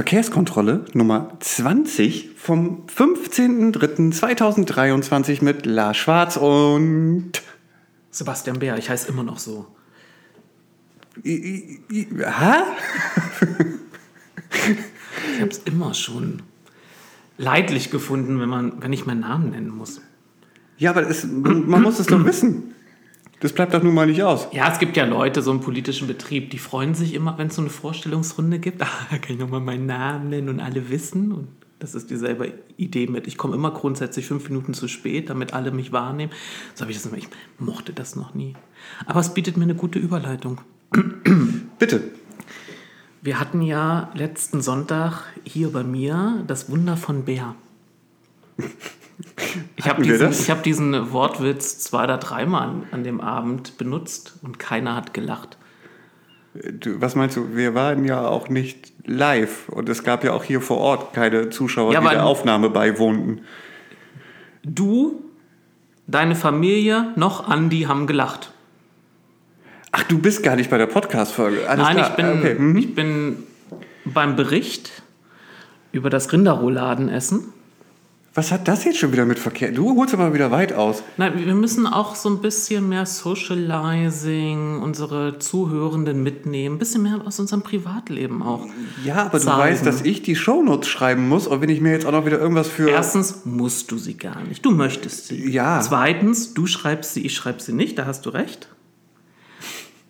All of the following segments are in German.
Verkehrskontrolle Nummer 20 vom 15.03.2023 mit Lars Schwarz und Sebastian Bär, ich heiße immer noch so. I, I, I, hä? Ich habe es immer schon leidlich gefunden, wenn, man, wenn ich meinen Namen nennen muss. Ja, aber es, man muss es doch wissen. Das bleibt doch nun mal nicht aus. Ja, es gibt ja Leute, so im politischen Betrieb, die freuen sich immer, wenn es so eine Vorstellungsrunde gibt. Ah, da kann ich nochmal meinen Namen nennen und alle wissen. Und das ist dieselbe Idee mit, ich komme immer grundsätzlich fünf Minuten zu spät, damit alle mich wahrnehmen. So habe ich das immer, ich mochte das noch nie. Aber es bietet mir eine gute Überleitung. Bitte. Wir hatten ja letzten Sonntag hier bei mir das Wunder von Bär. Ich habe diesen, ich hab diesen Wortwitz zwei oder dreimal an, an dem Abend benutzt und keiner hat gelacht. Du, was meinst du? Wir waren ja auch nicht live und es gab ja auch hier vor Ort keine Zuschauer, Ja, die der Aufnahme beiwohnten. Du, deine Familie, noch Andi haben gelacht. Ach, du bist gar nicht bei der Podcast-Folge. Nein, klar. ich bin, Okay. mhm. ich bin beim Bericht über das Rinderrouladenessen. Was hat das jetzt schon wieder mit Verkehr? Du holst aber wieder weit aus. Nein, wir müssen auch so ein bisschen mehr Socializing, unsere Zuhörenden mitnehmen, ein bisschen mehr aus unserem Privatleben auch. Ja, aber du zeigen. weißt, dass ich die Shownotes schreiben muss und wenn ich mir jetzt auch noch wieder irgendwas für... Erstens musst du sie gar nicht. Du möchtest sie. Ja. Zweitens, du schreibst sie, ich schreibe sie nicht, da hast du recht.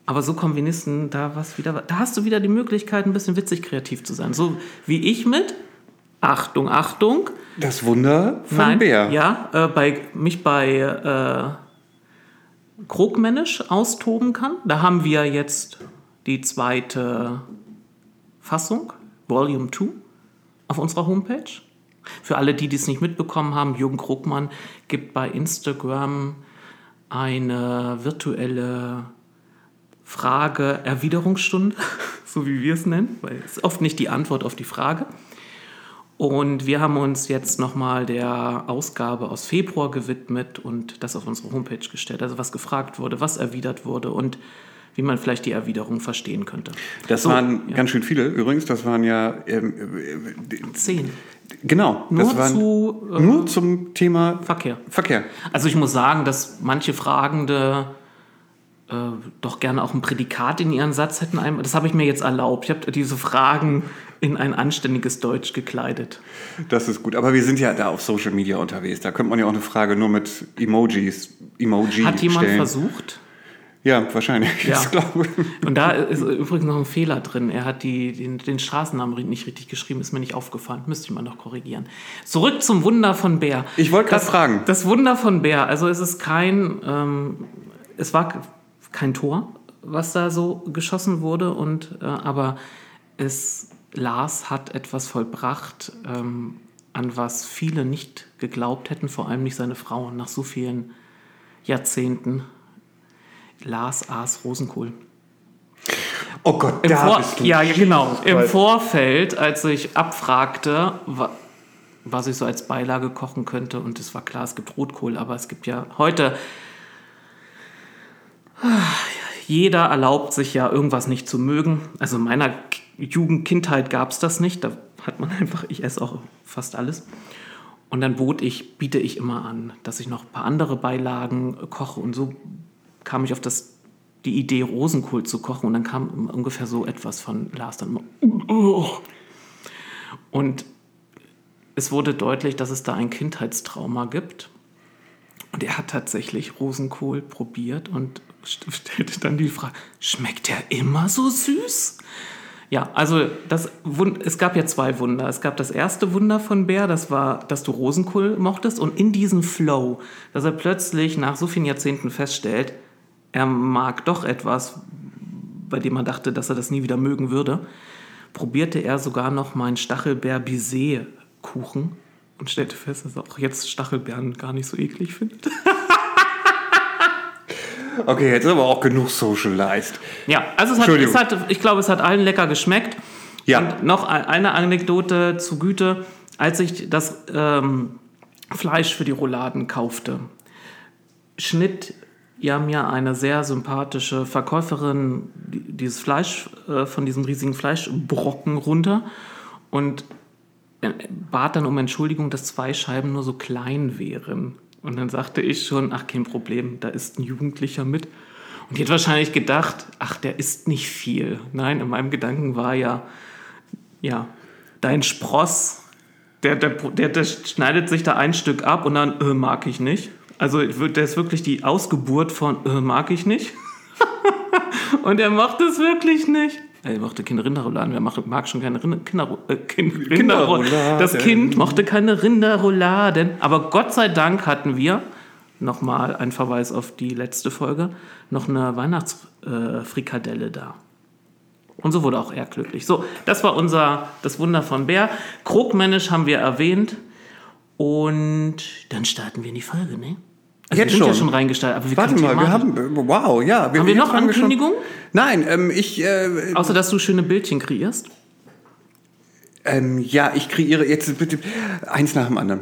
Aber so kommen wenigstens da was wieder. Da hast du wieder die Möglichkeit, ein bisschen witzig kreativ zu sein. So wie ich mit. Achtung, Achtung. Das Wunder von Nein, Bär. Ja, äh, bei, mich bei äh, Krogmännisch austoben kann. Da haben wir jetzt die zweite Fassung, Volume 2, auf unserer Homepage. Für alle, die dies nicht mitbekommen haben, Jürgen Krogmann gibt bei Instagram eine virtuelle Frage-Erwiderungsstunde, so wie wir es nennen, weil es ist oft nicht die Antwort auf die Frage. Und wir haben uns jetzt nochmal der Ausgabe aus Februar gewidmet und das auf unsere Homepage gestellt. Also was gefragt wurde, was erwidert wurde und wie man vielleicht die Erwiderung verstehen könnte. Das So, waren ja. ganz schön viele übrigens. Das waren ja... Ähm, äh, Zehn. genau. Nur waren zu äh, nur zum Thema Verkehr. Verkehr. Also ich muss sagen, dass manche Fragende äh, doch gerne auch ein Prädikat in ihren Satz hätten. Das habe ich mir jetzt erlaubt. Ich habe diese Fragen in ein anständiges Deutsch gekleidet. Das ist gut. Aber wir sind ja da auf Social Media unterwegs. Da könnte man ja auch eine Frage nur mit Emojis, Emoji Hat jemand stellen. versucht? Ja, wahrscheinlich. Ja. Und da ist übrigens noch ein Fehler drin. Er hat die, den, den Straßennamen nicht richtig geschrieben, ist mir nicht aufgefallen. Müsste ich mal noch korrigieren. Zurück zum Wunder von Bär. Ich wollte gerade fragen. Das Wunder von Bär, also es ist kein, ähm, es war kein Tor, was da so geschossen wurde, und, äh, aber es, Lars hat etwas vollbracht, ähm, an was viele nicht geglaubt hätten, vor allem nicht seine Frau, nach so vielen Jahrzehnten. Lars aß Rosenkohl. Oh Gott, Im da Vor bist du. ja, genau. Im Vorfeld, als ich abfragte, wa was ich so als Beilage kochen könnte, und es war klar, es gibt Rotkohl, aber es gibt ja heute. Jeder erlaubt sich ja irgendwas nicht zu mögen. Also in meiner Jugend, Kindheit gab es das nicht. Da hat man einfach, ich esse auch fast alles. Und dann bot ich, biete ich immer an, dass ich noch ein paar andere Beilagen koche. Und so kam ich auf das, die Idee, Rosenkohl zu kochen. Und dann kam ungefähr so etwas von Lars dann immer. "Oh." Und es wurde deutlich, dass es da ein Kindheitstrauma gibt. Und er hat tatsächlich Rosenkohl probiert und st- stellte dann die Frage, schmeckt der immer so süß? Ja, also das, es gab ja zwei Wunder. Es gab das erste Wunder von Bär, das war, dass du Rosenkohl mochtest. Und in diesem Flow, dass er plötzlich nach so vielen Jahrzehnten feststellt, er mag doch etwas, bei dem man dachte, dass er das nie wieder mögen würde, probierte er sogar noch meinen Stachelbeer-Baiser-Kuchen und stellte fest, dass er auch jetzt Stachelbeeren gar nicht so eklig findet. Okay, jetzt ist aber auch genug socialized. Ja, also es hat, es hat, ich glaube, es hat allen lecker geschmeckt. Ja. Und noch ein- eine Anekdote zu Güte, als ich das ähm, Fleisch für die Rouladen kaufte, schnitt ja mir eine sehr sympathische Verkäuferin die- dieses Fleisch äh, von diesem riesigen Fleischbrocken runter und äh, bat dann um Entschuldigung, dass zwei Scheiben nur so klein wären. Und dann sagte ich schon, ach kein Problem, da ist ein Jugendlicher mit. Und die hat wahrscheinlich gedacht, ach, der isst nicht viel. Nein, in meinem Gedanken war ja, ja, dein Spross, der, der, der, der schneidet sich da ein Stück ab und dann äh, mag ich nicht. Also der ist wirklich die Ausgeburt von äh, mag ich nicht. und er macht es wirklich nicht. Er mochte keine Rinderrouladen. Wer mag, mag schon keine Rinder, Kinder, äh, kind, Rinderrouladen? Das Kind mochte keine Rinderrouladen. Aber Gott sei Dank hatten wir, nochmal ein Verweis auf die letzte Folge, noch eine Weihnachtsfrikadelle äh, da. Und so wurde auch er glücklich. So, das war unser, das Wunder von Bär. Krogmännisch haben wir erwähnt. Und dann starten wir in die Folge, ne? Also Jetzt wir sind schon. ja schon reingestartet. Aber wir Warte mal, wir haben, wow, ja. Haben wir noch Ankündigungen? Nein, ähm, ich, äh, Außer, dass du schöne Bildchen kreierst. ähm, ja, ich kreiere jetzt bitte eins nach dem anderen.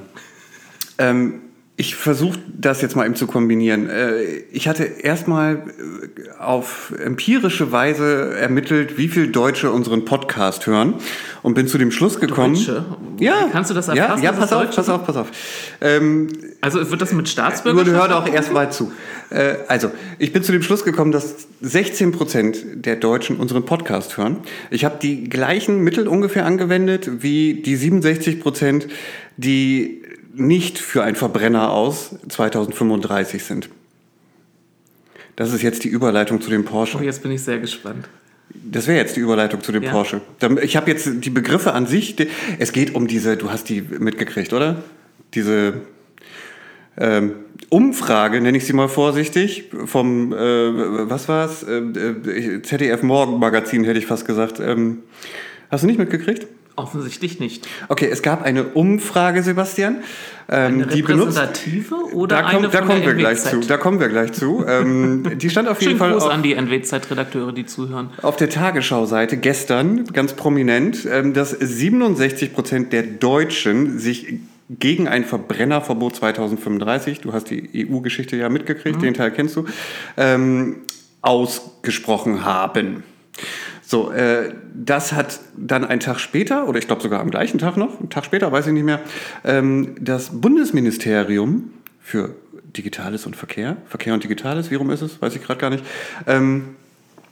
Ähm, ich versuche das jetzt mal eben zu kombinieren. Äh, ich hatte erstmal äh, auf empirische Weise ermittelt, wie viel Deutsche unseren Podcast hören und bin zu dem Schluss gekommen. Deutsche? Ja. Kannst du das Ja, erfassen, ja dass pass auf, Deutsche pass auf, pass auf. Ähm, Also wird das mit Nur Staatsbürgerschaft? hör doch erst mal zu. Äh, also, ich bin zu dem Schluss gekommen, dass 16 Prozent der Deutschen unseren Podcast hören. Ich habe die gleichen Mittel ungefähr angewendet wie die 67 Prozent, die nicht für ein Verbrenner aus 2035 sind. Das ist jetzt die Überleitung zu dem Porsche. Oh, jetzt bin ich sehr gespannt. Das wäre jetzt die Überleitung zu dem Ja. Porsche. Ich habe jetzt die Begriffe an sich. Es geht um diese, du hast die mitgekriegt, oder? Diese ähm, Umfrage, nenne ich sie mal vorsichtig, vom, äh, was war's? Äh, äh, ZDF Morgenmagazin hätte ich fast gesagt. Ähm, hast du nicht mitgekriegt? Offensichtlich nicht. Okay, es gab eine Umfrage, Sebastian. Ähm, Eine die benutzt. repräsentative oder Da, eine kommt, da kommen wir gleich NWZ? zu. Da kommen wir gleich zu. Ähm, die stand auf jeden Schönen Fall Gruß auf, an die NW-Zeit-Redakteure, die zuhören. auf der Tagesschau-Seite gestern ganz prominent, ähm, dass 67 Prozent der Deutschen sich gegen ein Verbrennerverbot 2035, du hast die EU-Geschichte ja mitgekriegt, den Teil kennst du, ähm, ausgesprochen haben. So, äh, das hat dann einen Tag später, oder ich glaube sogar am gleichen Tag noch, einen Tag später, weiß ich nicht mehr, ähm, das Bundesministerium für Digitales und Verkehr, Verkehr und Digitales, wie rum ist es, weiß ich gerade gar nicht, ähm,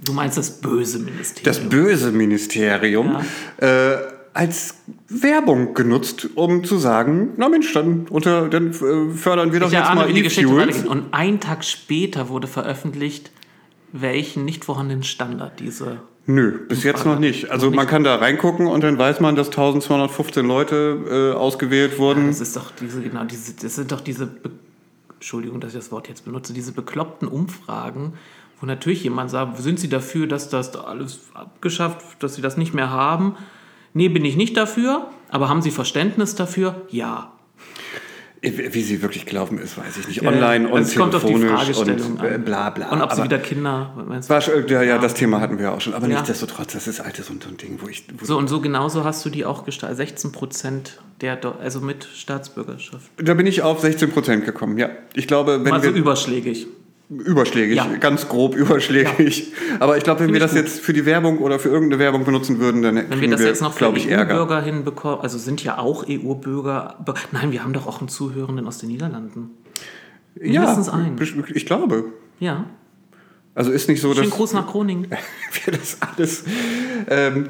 Du meinst das böse Ministerium. das böse Ministerium äh, als Werbung genutzt, um zu sagen, na Mensch, dann, unter, dann äh, fördern wir doch ich jetzt erahne, mal wie die Geschichte E-Fuels. Und ein Tag später wurde veröffentlicht, welchen nicht vorhandenen Standard diese Nö, bis jetzt noch nicht. Also man kann da reingucken und dann weiß man, dass 1215 Leute äh, ausgewählt wurden. Das ist doch diese, genau, diese, das sind doch diese, Be Entschuldigung, dass ich das Wort jetzt benutze, diese bekloppten Umfragen, wo natürlich jemand sagt, sind Sie dafür, dass das da alles abgeschafft, dass Sie das nicht mehr haben? Nee, bin ich nicht dafür, aber haben Sie Verständnis dafür? Ja. Wie sie wirklich gelaufen ist, weiß ich nicht. Ja, Online und es kommt auf die telefonisch und bla bla. Und ob sie wieder Kinder, meinst du? ja, ja, das Thema hatten wir auch schon. Aber Ja. nichtsdestotrotz, das ist altes und so ein Ding, wo ich... Wo So und so genauso hast du die auch gestaltet. 16 Prozent der, also mit Staatsbürgerschaft. da bin ich auf 16 Prozent gekommen, ja. Ich glaube, wenn Mal so wir... überschlägig. Überschlägig, Ja. ganz grob überschlägig. Aber ich glaube, wenn wir ich das gut. jetzt für die Werbung oder für irgendeine Werbung benutzen würden, dann Wenn wir das jetzt noch für glaube ich, Ärger. EU-Bürger hinbekommen, also sind ja auch EU-Bürger. Nein, wir haben doch auch einen Zuhörenden aus den Niederlanden. Ja, mindestens einen. ich glaube. Ja. Also ist nicht so, dass Schönen Gruß nach Groningen. wir das alles ähm,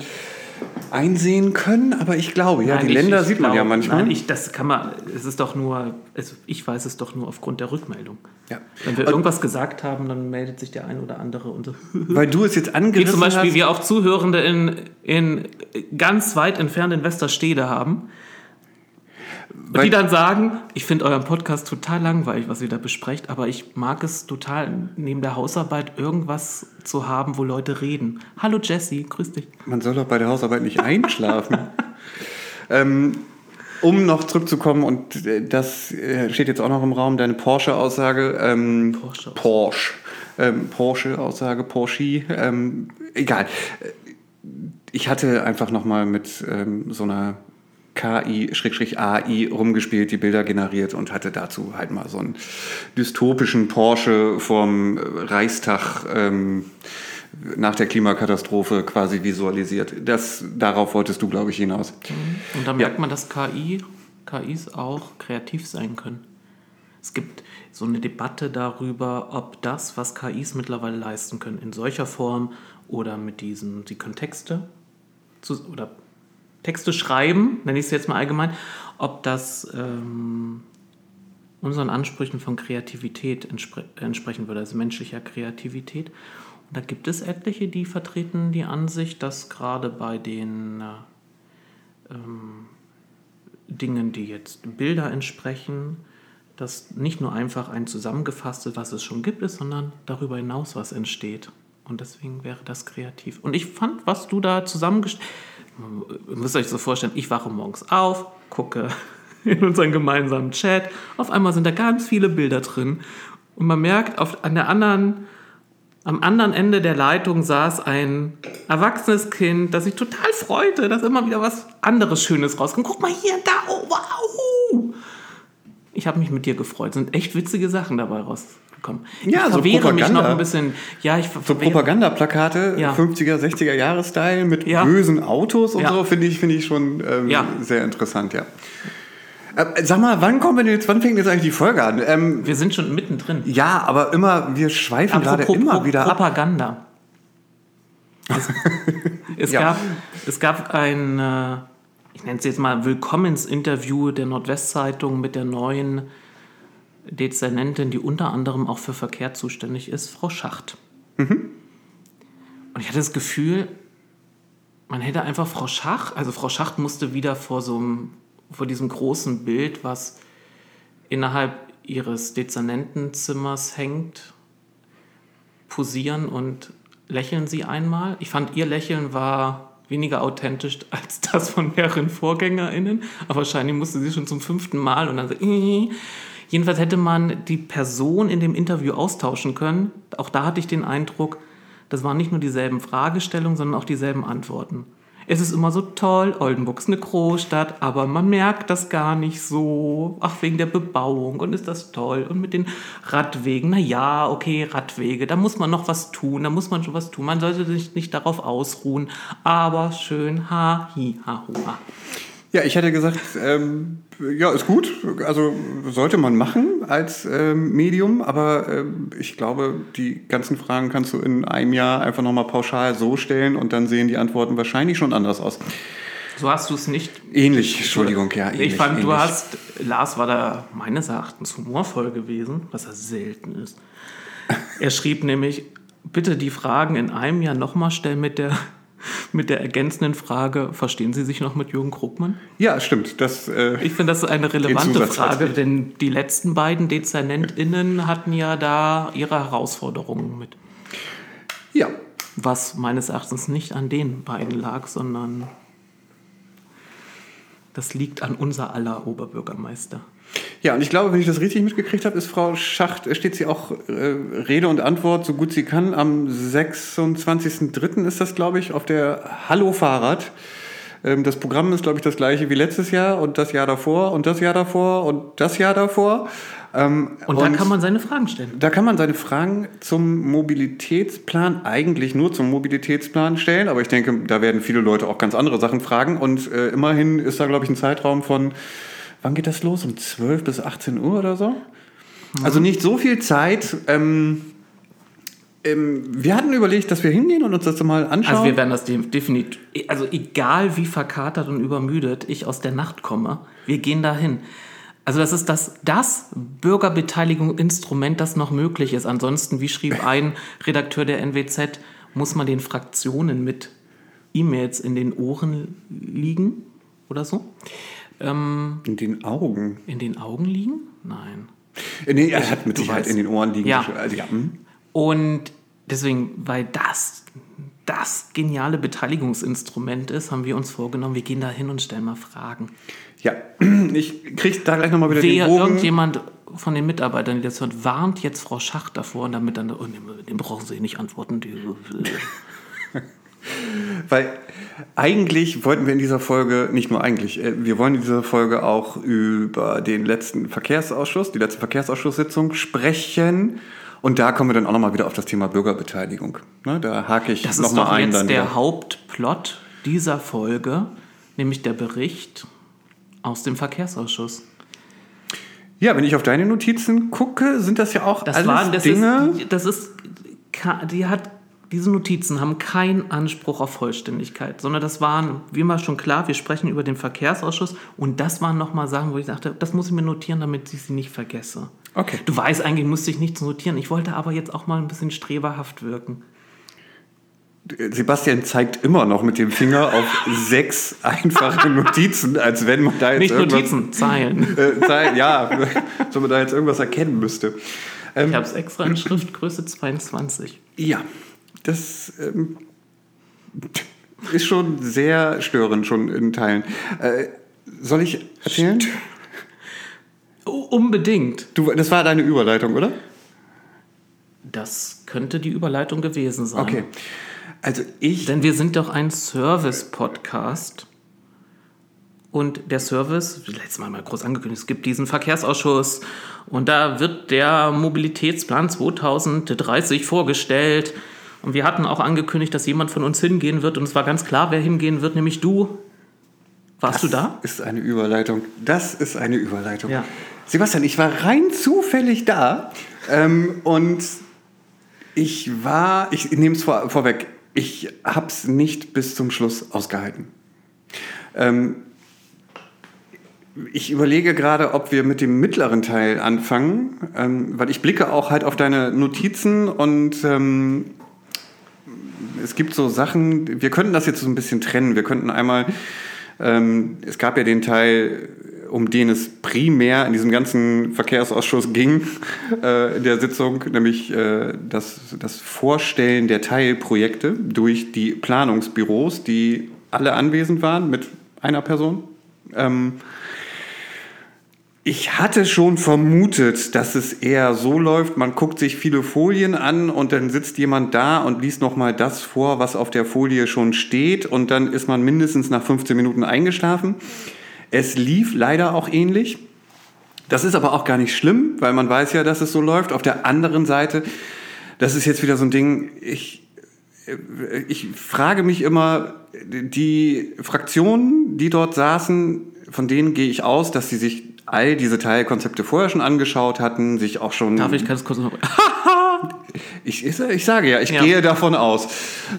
einsehen können, aber ich glaube, ja, Nein, die ich- Länder ich sieht man ja glaub- manchmal. Nein, ich, das kann man, es ist doch nur, also ich weiß es doch nur aufgrund der Rückmeldung. ja. Wenn wir irgendwas gesagt haben, dann meldet sich der ein oder andere und. Weil du es jetzt Wie angerissen zum Beispiel hast. wir auch Zuhörende in, in ganz weit entfernt in Westerstede haben. Und die dann sagen, ich finde euren Podcast total langweilig, was ihr da besprecht, aber ich mag es total, neben der Hausarbeit irgendwas zu haben, wo Leute reden. Hallo Jesse, grüß dich. Man soll doch bei der Hausarbeit nicht einschlafen. ähm, um noch zurückzukommen, und äh, das äh, steht jetzt auch noch im Raum, deine Porsche-Aussage. Ähm, Porsche. Porsche. Ähm, Porsche-Aussage, Porsche. Ähm, egal. Äh, Ich hatte einfach nochmal mit ähm, so einer KI-AI rumgespielt, die Bilder generiert und hatte dazu halt mal so einen dystopischen Porsche vom äh, Reichstag ähm, nach der Klimakatastrophe quasi visualisiert. Das, darauf wolltest du, glaube ich, hinaus. Und da merkt man, dass KI, KIs auch kreativ sein können. Es gibt so eine Debatte darüber, ob das, was KIs mittlerweile leisten können, in solcher Form oder mit diesen, sie können Texte zu, oder Texte schreiben, nenne ich es jetzt mal allgemein, ob das ähm, unseren Ansprüchen von Kreativität entspre entsprechen würde, also menschlicher Kreativität. Und da gibt es etliche, die vertreten die Ansicht, dass gerade bei den äh, ähm, Dingen, die jetzt Bilder entsprechen, dass nicht nur einfach ein zusammengefasstes, was es schon gibt, ist, sondern darüber hinaus was entsteht. Und deswegen wäre das kreativ. Und ich fand, was du da zusammengestellt Ihr müsst euch so vorstellen, ich wache morgens auf, gucke in unseren gemeinsamen Chat. Auf einmal sind da ganz viele Bilder drin. Und man merkt, auf, an der anderen, am anderen Ende der Leitung saß ein erwachsenes Kind, das sich total freute, dass immer wieder was anderes Schönes rauskommt. Guck mal hier, da, oh, wow. Ich habe mich mit dir gefreut. Es sind echt witzige Sachen dabei rausgekommen. Ja, ich so verwehre mich Propaganda. noch ein bisschen. Ja, ich So Propagandaplakate, Ja. 50er, 60er Jahre-Style mit Ja. bösen Autos und Ja. so, finde ich, finde ich schon ähm, sehr interessant, ja. Äh, sag mal, wann kommen wir denn jetzt, wann fängt jetzt eigentlich die Folge an? Ähm, Wir sind schon mittendrin. ja, aber immer, wir schweifen gerade immer wieder ab. Propaganda. Es, es, gab, es gab ein, äh, ich nenne es jetzt mal Willkommensinterview der Nordwestzeitung mit der neuen Dezernentin, die unter anderem auch für Verkehr zuständig ist, Frau Schacht. Mhm. Und ich hatte das Gefühl, man hätte einfach Frau Schacht, also Frau Schacht musste wieder vor so einem, vor diesem großen Bild, was innerhalb ihres Dezernentenzimmers hängt, posieren und lächeln sie einmal. Ich fand ihr Lächeln war weniger authentisch als das von mehreren VorgängerInnen, aber wahrscheinlich musste sie schon zum fünften Mal und dann so. Jedenfalls hätte man die Person in dem Interview austauschen können. Auch da hatte ich den Eindruck, das waren nicht nur dieselben Fragestellungen, sondern auch dieselben Antworten. Es ist immer so toll, Oldenburg ist eine Großstadt, aber man merkt das gar nicht so. Ach, wegen der Bebauung und ist das toll. Und mit den Radwegen, na ja, okay, Radwege, da muss man noch was tun, da muss man schon was tun. Man sollte sich nicht darauf ausruhen, aber schön, ha, hi, ha, hu, ha. Ja, ich hätte gesagt, ähm, ja, ist gut. Also sollte man machen als ähm, Medium, aber ähm, ich glaube, die ganzen Fragen kannst du in einem Jahr einfach nochmal pauschal so stellen und dann sehen die Antworten wahrscheinlich schon anders aus. So hast du es nicht Ähnlich, Entschuldigung, ja. Ähnlich, ich fand, du ähnlich. hast, Lars war da meines Erachtens humorvoll gewesen, was er selten ist. Er schrieb nämlich, bitte die Fragen in einem Jahr nochmal stellen mit der, mit der ergänzenden Frage, verstehen Sie sich noch mit Jürgen Krugmann? Ja, stimmt. Das, äh, Ich finde, das ist eine relevante. Frage, denn die letzten beiden DezernentInnen hatten ja da ihre Herausforderungen mit. ja. Was meines Erachtens nicht an den beiden lag, sondern das liegt an unser aller Oberbürgermeister. Ja, und ich glaube, wenn ich das richtig mitgekriegt habe, ist Frau Schacht, steht sie auch äh, Rede und Antwort, so gut sie kann. Am 26.03. ist das, glaube ich, auf der Hallo Fahrrad. Ähm, das Programm ist, glaube ich, das gleiche wie letztes Jahr und das Jahr davor und das Jahr davor und das Jahr davor. Ähm, Und, da kann man seine Fragen stellen. da kann man seine Fragen zum Mobilitätsplan eigentlich nur zum Mobilitätsplan stellen, aber ich denke, da werden viele Leute auch ganz andere Sachen fragen und äh, immerhin ist da, glaube ich, ein Zeitraum von, wann geht das los? Um 12 bis 18 Uhr oder so? Also nicht so viel Zeit. Ähm, ähm, wir hatten überlegt, dass wir hingehen und uns das mal anschauen. Also wir werden das de- definitiv, also egal wie verkatert und übermüdet ich aus der Nacht komme, wir gehen dahin. Also das ist das, das Bürgerbeteiligung-Instrument, das noch möglich ist. Ansonsten, wie schrieb ein Redakteur der NWZ, muss man den Fraktionen mit E-Mails in den Ohren liegen oder so. Ähm, in den Augen. in den Augen liegen? Nein. Äh, Nee, er hat mit Sicherheit in den Ohren liegen. Ja. Also, ja. hm. Und deswegen, weil das das geniale Beteiligungsinstrument ist, haben wir uns vorgenommen, wir gehen da hin und stellen mal Fragen. ja, ich krieg da gleich nochmal wieder Wer den Bogen. irgendjemand von den Mitarbeitern, die das hört, warnt jetzt Frau Schacht davor und damit dann, oh, dem brauchen Sie nicht antworten. Die, Weil eigentlich wollten wir in dieser Folge, nicht nur eigentlich, äh, wir wollen in dieser Folge auch über den letzten Verkehrsausschuss, die letzte Verkehrsausschusssitzung sprechen. Und da kommen wir dann auch nochmal wieder auf das Thema Bürgerbeteiligung. Ne, da hake ich Das ist nochmal doch ein. jetzt Dann der wieder. Hauptplot dieser Folge, nämlich der Bericht aus dem Verkehrsausschuss. Ja, wenn ich auf deine Notizen gucke, sind das ja auch Das alles waren, das Dinge. ist, das ist, die hat, diese Notizen haben keinen Anspruch auf Vollständigkeit, sondern das waren, wie immer schon klar, wir sprechen über den Verkehrsausschuss und das waren nochmal Sachen, wo ich dachte, das muss ich mir notieren, damit ich sie nicht vergesse. Okay. Du weißt, eigentlich musste ich nichts notieren. Ich wollte aber jetzt auch mal ein bisschen streberhaft wirken. Sebastian zeigt immer noch mit dem Finger auf sechs einfache Notizen, als wenn man da jetzt Nicht irgendwas, Notizen, Zeilen. Äh, Zei- ja, so man da jetzt irgendwas erkennen müsste. Ich habe es extra in Schriftgröße 22. Ja, das ähm, ist schon sehr störend, schon in Teilen. Äh, soll ich erzählen? Unbedingt. Du, das war deine Überleitung, oder? Das könnte die Überleitung gewesen sein. Okay. Also ich. Denn wir sind doch ein Service-Podcast. Und der Service, letztes Mal mal groß angekündigt, es gibt diesen Verkehrsausschuss und da wird der Mobilitätsplan 2030 vorgestellt. Und wir hatten auch angekündigt, dass jemand von uns hingehen wird und es war ganz klar, wer hingehen wird, nämlich du. Warst du da? Ist eine Überleitung. Das ist eine Überleitung. Ja. Sebastian, ich war rein zufällig da ähm, und ich war, ich nehme es vor, vorweg, ich habe es nicht bis zum Schluss ausgehalten. Ähm, ich überlege gerade, ob wir mit dem mittleren Teil anfangen, ähm, weil ich blicke auch halt auf deine Notizen und ähm, es gibt so Sachen, wir könnten das jetzt so ein bisschen trennen. Wir könnten einmal, ähm, es gab ja den Teil, um den es primär in diesem ganzen Verkehrsausschuss ging äh, in der Sitzung, nämlich äh, das, das Vorstellen der Teilprojekte durch die Planungsbüros, die alle anwesend waren mit einer Person. Ähm, ich hatte schon vermutet, dass es eher so läuft, man guckt sich viele Folien an und dann sitzt jemand da und liest nochmal das vor, was auf der Folie schon steht und dann ist man mindestens nach 15 Minuten eingeschlafen. Es lief leider auch ähnlich. Das ist aber auch gar nicht schlimm, weil man weiß ja, dass es so läuft. Auf der anderen Seite, das ist jetzt wieder so ein Ding, ich, ich frage mich immer, die Fraktionen, die dort saßen, von denen gehe ich aus, dass sie sich all diese Teilkonzepte vorher schon angeschaut hatten, sich auch schon. Darf ich ganz kurz noch. Ich, ich, sage ja, ich Ja. gehe davon aus.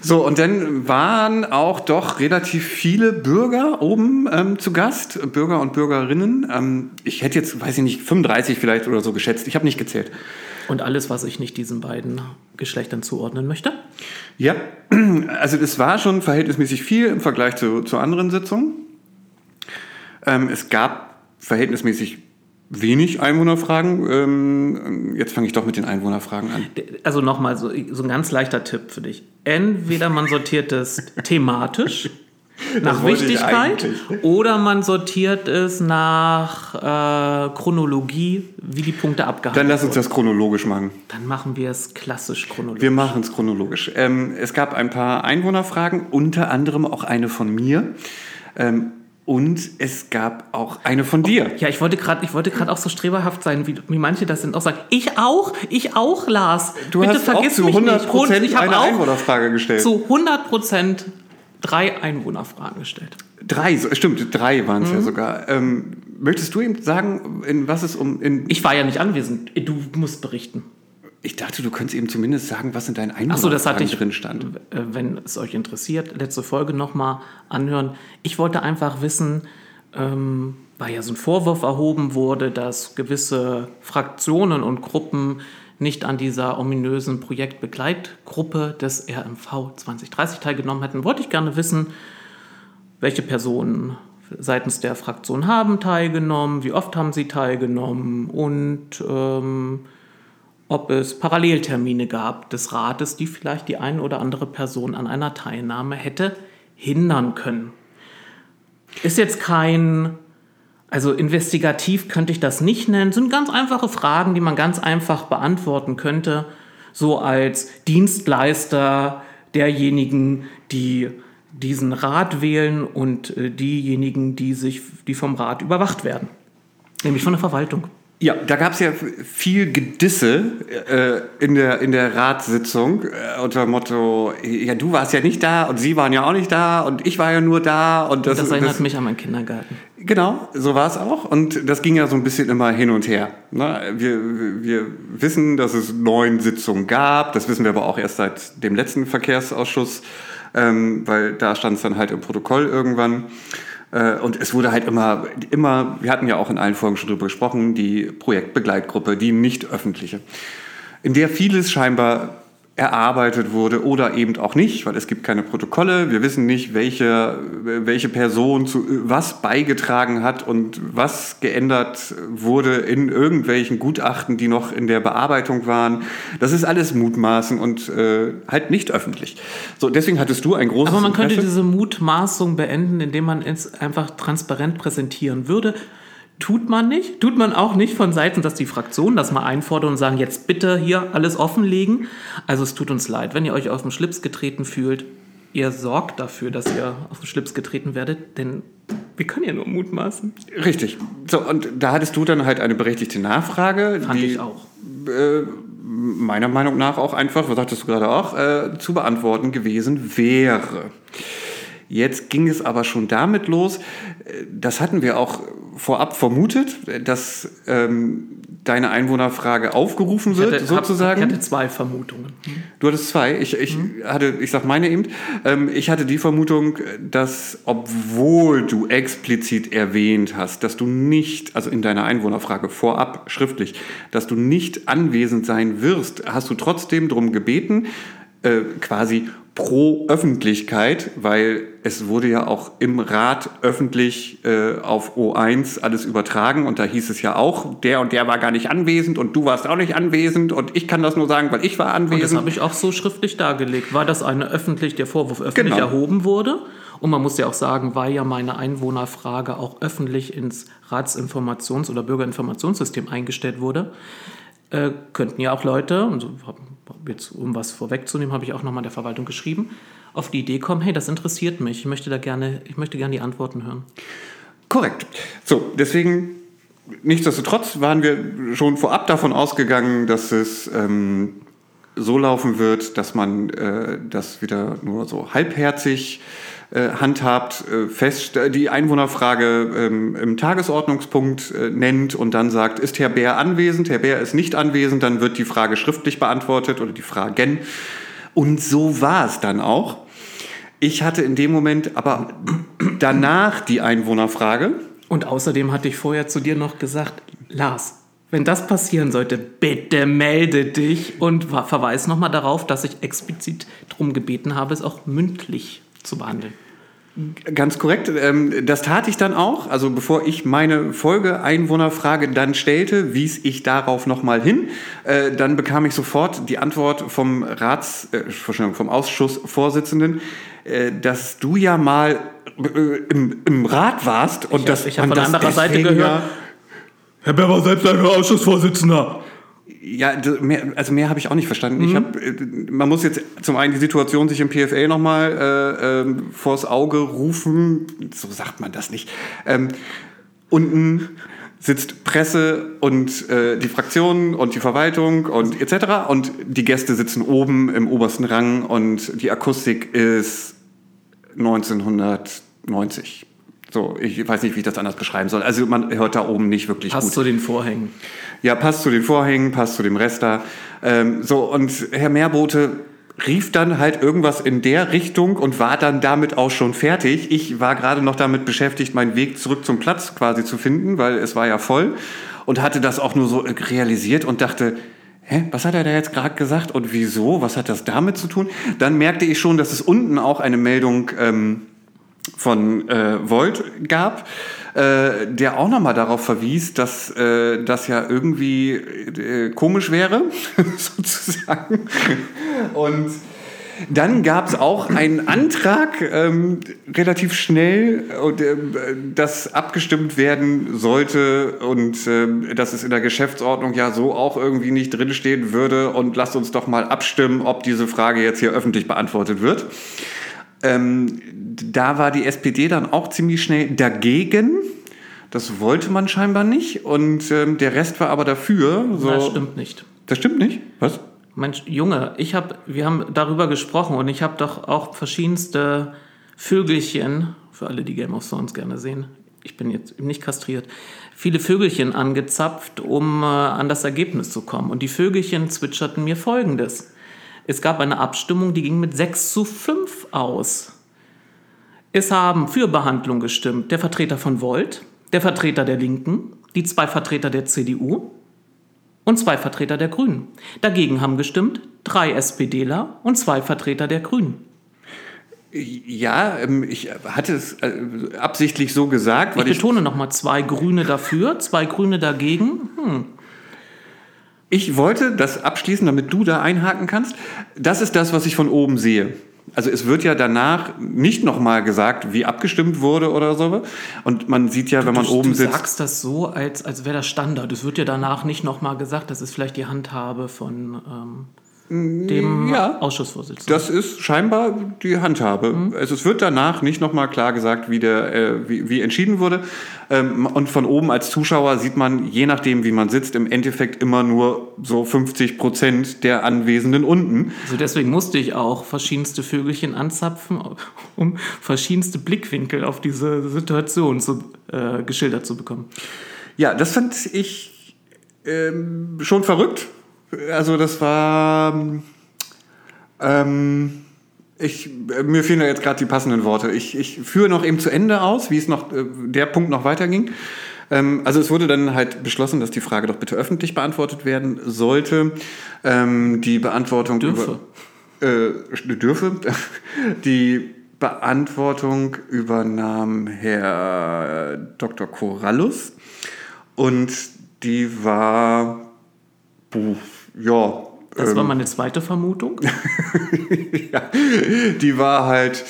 So, und dann waren auch doch relativ viele Bürger oben ähm, zu Gast, Bürger und Bürgerinnen. Ähm, ich hätte jetzt, weiß ich nicht, 35 vielleicht oder so geschätzt. Ich habe nicht gezählt. Und alles, was ich nicht diesen beiden Geschlechtern zuordnen möchte. Ja, also es war schon verhältnismäßig viel im Vergleich zu, zu anderen Sitzungen. Ähm, es gab verhältnismäßig wenig Einwohnerfragen. Ähm, jetzt fange ich doch mit den Einwohnerfragen an. Also nochmal so, so ein ganz leichter Tipp für dich. Entweder man sortiert es thematisch nach Wichtigkeit oder man sortiert es nach äh, Chronologie, wie die Punkte abgehandelt Dann lass uns das chronologisch machen. Dann machen wir es klassisch chronologisch. Wir machen es chronologisch. Ähm, es gab ein paar Einwohnerfragen, unter anderem auch eine von mir. Ähm, und es gab auch eine von dir. ja, ich wollte gerade, ich wollte gerade auch so streberhaft sein, wie, wie manche das sind, auch sagen. Ich auch, ich auch, Lars. Du Bitte hast auch vergiss zu mich 100 nicht. Und Prozent ich habe eine auch Einwohnerfrage gestellt. zu 100 Prozent drei Einwohnerfragen gestellt. Drei, stimmt, drei waren Mhm. es ja sogar. Ähm, möchtest du ihm sagen, in was es um... In, Ich war ja nicht anwesend. Du musst berichten. Ich dachte, du könntest eben zumindest sagen, was in deinen Achso, das hatte ich drin stand. äh, Wenn es euch interessiert, letzte Folge nochmal anhören. Ich wollte einfach wissen, ähm, weil ja so ein Vorwurf erhoben wurde, dass gewisse Fraktionen und Gruppen nicht an dieser ominösen Projektbegleitgruppe des RMV 2030 teilgenommen hätten, wollte ich gerne wissen, welche Personen seitens der Fraktion haben teilgenommen, wie oft haben sie teilgenommen und ähm, ob es Paralleltermine gab des Rates, die vielleicht die eine oder andere Person an einer Teilnahme hätte hindern können. Ist jetzt kein, also investigativ könnte ich das nicht nennen, sind ganz einfache Fragen, die man ganz einfach beantworten könnte, so als Dienstleister derjenigen, die diesen Rat wählen und äh, diejenigen, die sich, die vom Rat überwacht werden, nämlich von der Verwaltung. Ja, da gab es ja viel Gedisse äh, in, der, in der Ratssitzung äh, unter dem Motto, ja, du warst ja nicht da und sie waren ja auch nicht da und ich war ja nur da. Und das, Das erinnert das, mich an meinen Kindergarten. Genau, so war es auch. Und das ging ja so ein bisschen immer hin und her. Ne? Wir, wir wissen, dass es neun Sitzungen gab. Das wissen wir aber auch erst seit dem letzten Verkehrsausschuss, ähm, weil da stand es dann halt im Protokoll irgendwann. Äh, Und es wurde halt immer, immer, wir hatten ja auch in allen Folgen schon drüber gesprochen, die Projektbegleitgruppe, die nicht öffentliche, in der vieles scheinbar erarbeitet wurde oder eben auch nicht, weil es gibt keine Protokolle. Wir wissen nicht, welche, welche Person zu was beigetragen hat und was geändert wurde in irgendwelchen Gutachten, die noch in der Bearbeitung waren. Das ist alles Mutmaßen und äh, halt nicht öffentlich. So, deswegen hattest du ein großes Aber man könnte Interesse. diese Mutmaßung beenden, indem man es einfach transparent präsentieren würde. Tut man nicht. Tut man auch nicht von Seiten, dass die Fraktionen das mal einfordern und sagen, jetzt bitte hier alles offenlegen. Also es tut uns leid, wenn ihr euch auf den Schlips getreten fühlt. Ihr sorgt dafür, dass ihr auf den Schlips getreten werdet, denn wir können ja nur mutmaßen. Richtig. So, und da hattest du dann halt eine berechtigte Nachfrage, Fand die ich auch. äh, meiner Meinung nach auch einfach, was sagtest du gerade auch, äh, zu beantworten gewesen wäre. Jetzt ging es aber schon damit los, äh, das hatten wir auch vorab vermutet, dass ähm, deine Einwohnerfrage aufgerufen wird, Ich hatte- sozusagen. Ich hatte zwei Vermutungen. Du hattest zwei. Ich, ich hatte, ich sag meine eben. Ähm, ich hatte die Vermutung, dass obwohl du explizit erwähnt hast, dass du nicht, also in deiner Einwohnerfrage vorab schriftlich, dass du nicht anwesend sein wirst, hast du trotzdem darum gebeten, äh, quasi pro Öffentlichkeit, weil es wurde ja auch im Rat öffentlich äh, auf O1 alles übertragen und da hieß es ja auch, der und der war gar nicht anwesend und du warst auch nicht anwesend und ich kann das nur sagen, weil ich war Und das anwesend. habe ich auch so schriftlich dargelegt. War das eine öffentlich, der Vorwurf öffentlich Genau. erhoben wurde? Und man muss ja auch sagen, weil ja meine Einwohnerfrage auch öffentlich ins Ratsinformations- oder Bürgerinformationssystem eingestellt wurde, äh, könnten ja auch Leute, und so, jetzt, um was vorwegzunehmen, habe ich auch nochmal der Verwaltung geschrieben, auf die Idee kommen, hey, das interessiert mich, ich möchte da gerne, ich möchte gerne die Antworten hören. Korrekt. So, deswegen, nichtsdestotrotz waren wir schon vorab davon ausgegangen, dass es ähm, so laufen wird, dass man äh, das wieder nur so halbherzig äh, handhabt, äh, fest äh, die Einwohnerfrage ähm, im Tagesordnungspunkt äh, nennt und dann sagt, ist Herr Bär anwesend, Herr Bär ist nicht anwesend, dann wird die Frage schriftlich beantwortet oder die Fragen. Und so war es dann auch. Ich hatte in dem Moment aber danach die Einwohnerfrage. Und außerdem hatte ich vorher zu dir noch gesagt, Lars, wenn das passieren sollte, bitte melde dich und wa- verweis nochmal darauf, dass ich explizit darum gebeten habe, es auch mündlich zu behandeln. Ganz korrekt. Ähm, Das tat ich dann auch. Also bevor ich meine Folge-Einwohnerfrage dann stellte, wies ich darauf nochmal hin. Äh, Dann bekam ich sofort die Antwort vom Rats, äh, vom Ausschussvorsitzenden, äh, dass du ja mal im, im Rat warst und Ich dass ich hab man von das anderer Seite gehört, Herr Bär war selbst ein Ausschussvorsitzender. Ja, mehr, also mehr habe ich auch nicht verstanden. Ich hab, äh, man muss jetzt zum einen die Situation sich im PFA nochmal äh, ähm, vors Auge rufen. So sagt man das nicht. Ähm, unten sitzt Presse und äh, die Fraktionen und die Verwaltung und etc. Und die Gäste sitzen oben im obersten Rang und die Akustik ist 1990. So, ich weiß nicht, wie ich das anders beschreiben soll. Also man hört da oben nicht wirklich Passt gut. zu den Vorhängen. Ja, passt zu den Vorhängen, passt zu dem Rest da. Ähm, so, und Herr Meerbote rief dann halt irgendwas in der Richtung und war dann damit auch schon fertig. Ich war gerade noch damit beschäftigt, meinen Weg zurück zum Platz quasi zu finden, weil es war ja voll und hatte das auch nur so realisiert und dachte, hä, was hat er da jetzt gerade gesagt und wieso? Was hat das damit zu tun? Dann merkte ich schon, dass es unten auch eine Meldung ähm, von äh, Volt gab, äh, der auch nochmal darauf verwies, dass äh, das ja irgendwie äh, komisch wäre, sozusagen. Und dann gab es auch einen Antrag, ähm, relativ schnell, und, äh, das abgestimmt werden sollte und äh, dass es in der Geschäftsordnung ja so auch irgendwie nicht drinstehen würde. Und lasst uns doch mal abstimmen, ob diese Frage jetzt hier öffentlich beantwortet wird. Ähm, da war die SPD dann auch ziemlich schnell dagegen. Das wollte man scheinbar nicht und ähm, der Rest war aber dafür. So. Das stimmt nicht. Das stimmt nicht? Was? Mensch, Junge, ich hab, wir haben darüber gesprochen und ich habe doch auch verschiedenste Vögelchen, für alle, die Game of Thrones gerne sehen, ich bin jetzt nicht kastriert, viele Vögelchen angezapft, um äh, an das Ergebnis zu kommen. Und die Vögelchen zwitscherten mir folgendes. Es gab eine Abstimmung, die ging mit 6 zu 5 aus. Es haben für Behandlung gestimmt der Vertreter von Volt, der Vertreter der Linken, die zwei Vertreter der CDU und zwei Vertreter der Grünen. Dagegen haben gestimmt drei SPDler und zwei Vertreter der Grünen. Ja, ähm, ich hatte es äh, absichtlich so gesagt, Ich betone nochmal, zwei Grüne dafür, zwei Grüne dagegen. Hm. Ich wollte das abschließen, damit du da einhaken kannst. Das ist das, was ich von oben sehe. Also es wird ja danach nicht nochmal gesagt, wie abgestimmt wurde oder so. Und man sieht ja, wenn man du, oben du sitzt. sagst das so, als, als wäre das Standard. Es wird ja danach nicht nochmal gesagt, das ist vielleicht die Handhabe von ähm, dem ja. Ausschussvorsitzenden. Das ist scheinbar die Handhabe. Also es wird danach nicht nochmal klar gesagt, wie, der, äh, wie, wie entschieden wurde. Ähm, und von oben als Zuschauer sieht man, je nachdem, wie man sitzt, im Endeffekt immer nur so 50 Prozent der Anwesenden unten. Also deswegen musste ich auch verschiedenste Vögelchen anzapfen, um verschiedenste Blickwinkel auf diese Situation zu, äh, geschildert zu bekommen. Ja, das fand ich ähm, schon verrückt. Also das war... Ähm, ich, mir fehlen da jetzt gerade die passenden Worte. Ich, ich führe noch eben zu Ende aus, wie es noch äh, der Punkt noch weiterging. Ähm, also es wurde dann halt beschlossen, dass die Frage doch bitte öffentlich beantwortet werden sollte. Ähm, die Beantwortung Dürfe. Über, äh, dürfe. Die Beantwortung übernahm Herr Dr. Corallus und die war, puh, ja, Das war meine zweite Vermutung. ja, die war halt,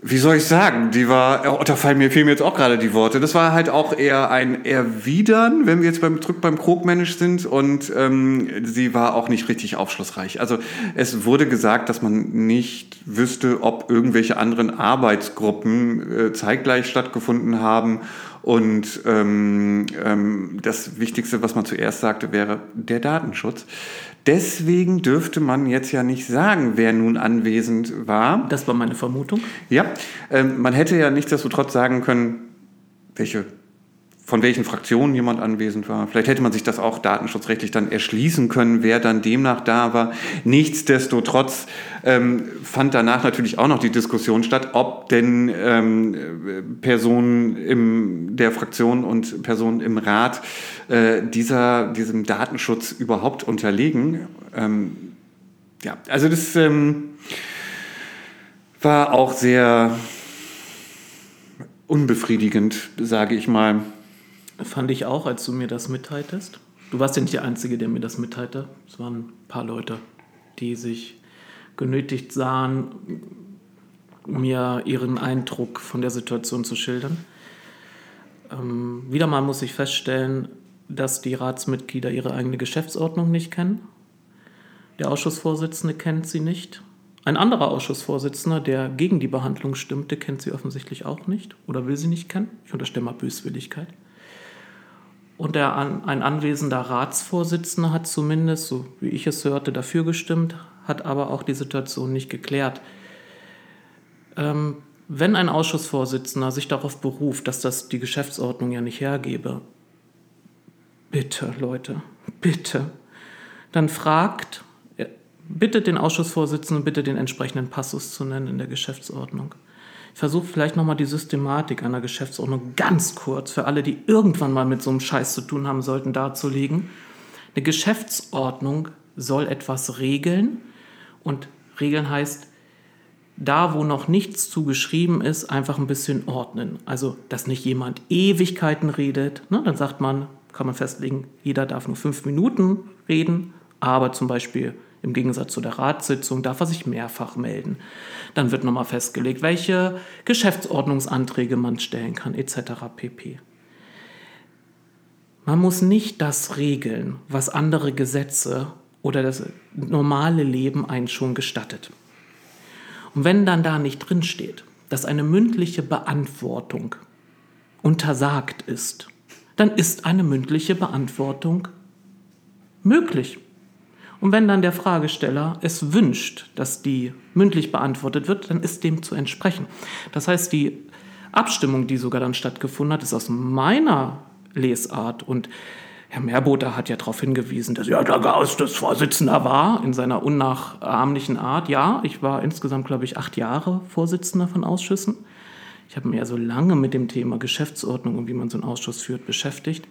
wie soll ich sagen, die war, oh, da fallen mir, fehlen mir jetzt auch gerade die Worte, das war halt auch eher ein Erwidern, wenn wir jetzt beim Druck beim Krogmensch sind und ähm, sie war auch nicht richtig aufschlussreich. Also es wurde gesagt, dass man nicht wüsste, ob irgendwelche anderen Arbeitsgruppen äh, zeitgleich stattgefunden haben und ähm, ähm, das Wichtigste, was man zuerst sagte, wäre der Datenschutz. Deswegen dürfte man jetzt ja nicht sagen, wer nun anwesend war. Das war meine Vermutung. Ja, ähm, man hätte ja nichtsdestotrotz sagen können, welche, von welchen Fraktionen jemand anwesend war. Vielleicht hätte man sich das auch datenschutzrechtlich dann erschließen können, wer dann demnach da war. Nichtsdestotrotz ähm, fand danach natürlich auch noch die Diskussion statt, ob denn ähm, Personen in der Fraktion und Personen im Rat äh, dieser, diesem Datenschutz überhaupt unterlegen. Ähm, ja, also das ähm, war auch sehr unbefriedigend, sage ich mal. Fand ich auch, als du mir das mitteiltest. Du warst ja nicht der Einzige, der mir das mitteilte. Es waren ein paar Leute, die sich genötigt sahen, mir ihren Eindruck von der Situation zu schildern. Ähm, wieder mal muss ich feststellen, dass die Ratsmitglieder ihre eigene Geschäftsordnung nicht kennen. Der Ausschussvorsitzende kennt sie nicht. Ein anderer Ausschussvorsitzender, der gegen die Behandlung stimmte, kennt sie offensichtlich auch nicht oder will sie nicht kennen. Ich unterstelle mal Böswilligkeit. Und der, ein anwesender Ratsvorsitzender hat zumindest, so wie ich es hörte, dafür gestimmt, hat aber auch die Situation nicht geklärt. Ähm, wenn ein Ausschussvorsitzender sich darauf beruft, dass das die Geschäftsordnung ja nicht hergebe, bitte, Leute, bitte, dann fragt, bittet den Ausschussvorsitzenden, bitte den entsprechenden Passus zu nennen in der Geschäftsordnung. Versuche vielleicht nochmal die Systematik einer Geschäftsordnung ganz kurz für alle, die irgendwann mal mit so einem Scheiß zu tun haben sollten, darzulegen. Eine Geschäftsordnung soll etwas regeln und regeln heißt, da wo noch nichts zu geschrieben ist, einfach ein bisschen ordnen. Also, dass nicht jemand Ewigkeiten redet. Ne? Dann sagt man, kann man festlegen, jeder darf nur fünf Minuten reden, aber zum Beispiel im Gegensatz zu der Ratssitzung darf er sich mehrfach melden. Dann wird nochmal festgelegt, welche Geschäftsordnungsanträge man stellen kann, etc. pp. Man muss nicht das regeln, was andere Gesetze oder das normale Leben einen schon gestattet. Und wenn dann da nicht drin steht, dass eine mündliche Beantwortung untersagt ist, dann ist eine mündliche Beantwortung möglich. Und wenn dann der Fragesteller es wünscht, dass die mündlich beantwortet wird, dann ist dem zu entsprechen. Das heißt, die Abstimmung, die sogar dann stattgefunden hat, ist aus meiner Lesart und Herr Meerboter hat ja darauf hingewiesen, dass ja der das Vorsitzender war in seiner unnachahmlichen Art. Ja, ich war insgesamt, glaube ich, acht Jahre Vorsitzender von Ausschüssen. Ich habe mich ja so lange mit dem Thema Geschäftsordnung und wie man so einen Ausschuss führt beschäftigt.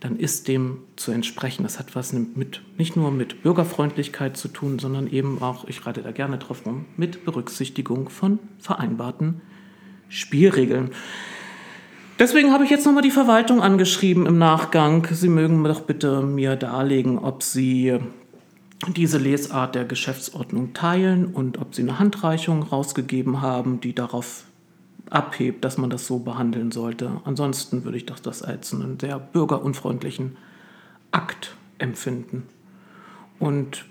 Dann ist dem zu entsprechen. Das hat was mit, nicht nur mit Bürgerfreundlichkeit zu tun, sondern eben auch, ich reite da gerne drauf rum, mit Berücksichtigung von vereinbarten Spielregeln. Deswegen habe ich jetzt nochmal die Verwaltung angeschrieben im Nachgang. Sie mögen doch bitte mir darlegen, ob Sie diese Lesart der Geschäftsordnung teilen und ob Sie eine Handreichung rausgegeben haben, die darauf abhebt, dass man das so behandeln sollte. Ansonsten würde ich das, das als einen sehr bürgerunfreundlichen Akt empfinden. Und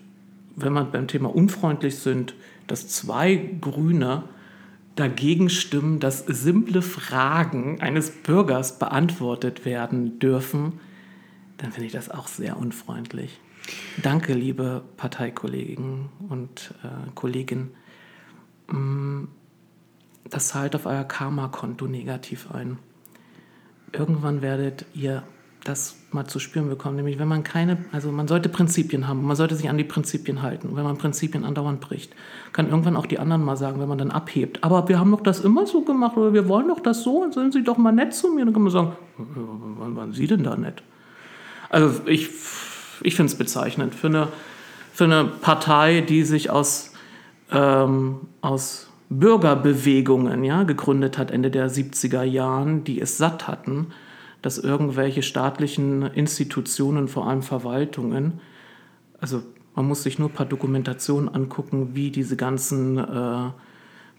wenn man beim Thema unfreundlich sind, dass zwei Grüne dagegen stimmen, dass simple Fragen eines Bürgers beantwortet werden dürfen, dann finde ich das auch sehr unfreundlich. Danke, liebe Parteikollegen und äh, Kolleginnen. Mm, das zahlt auf euer Karma-Konto negativ ein. Irgendwann werdet ihr das mal zu spüren bekommen, nämlich wenn man keine, also man sollte Prinzipien haben, man sollte sich an die Prinzipien halten. Und wenn man Prinzipien andauernd bricht, kann irgendwann auch die anderen mal sagen, wenn man dann abhebt, aber wir haben doch das immer so gemacht oder wir wollen doch das so, sind Sie doch mal nett zu mir. Dann kann man sagen, wann waren Sie denn da nett? Also ich, ich finde es bezeichnend für eine, für eine Partei, die sich aus, ähm, aus Bürgerbewegungen ja, gegründet hat, Ende der 70er Jahren, die es satt hatten, dass irgendwelche staatlichen Institutionen, vor allem Verwaltungen, also man muss sich nur ein paar Dokumentationen angucken, wie diese ganzen äh,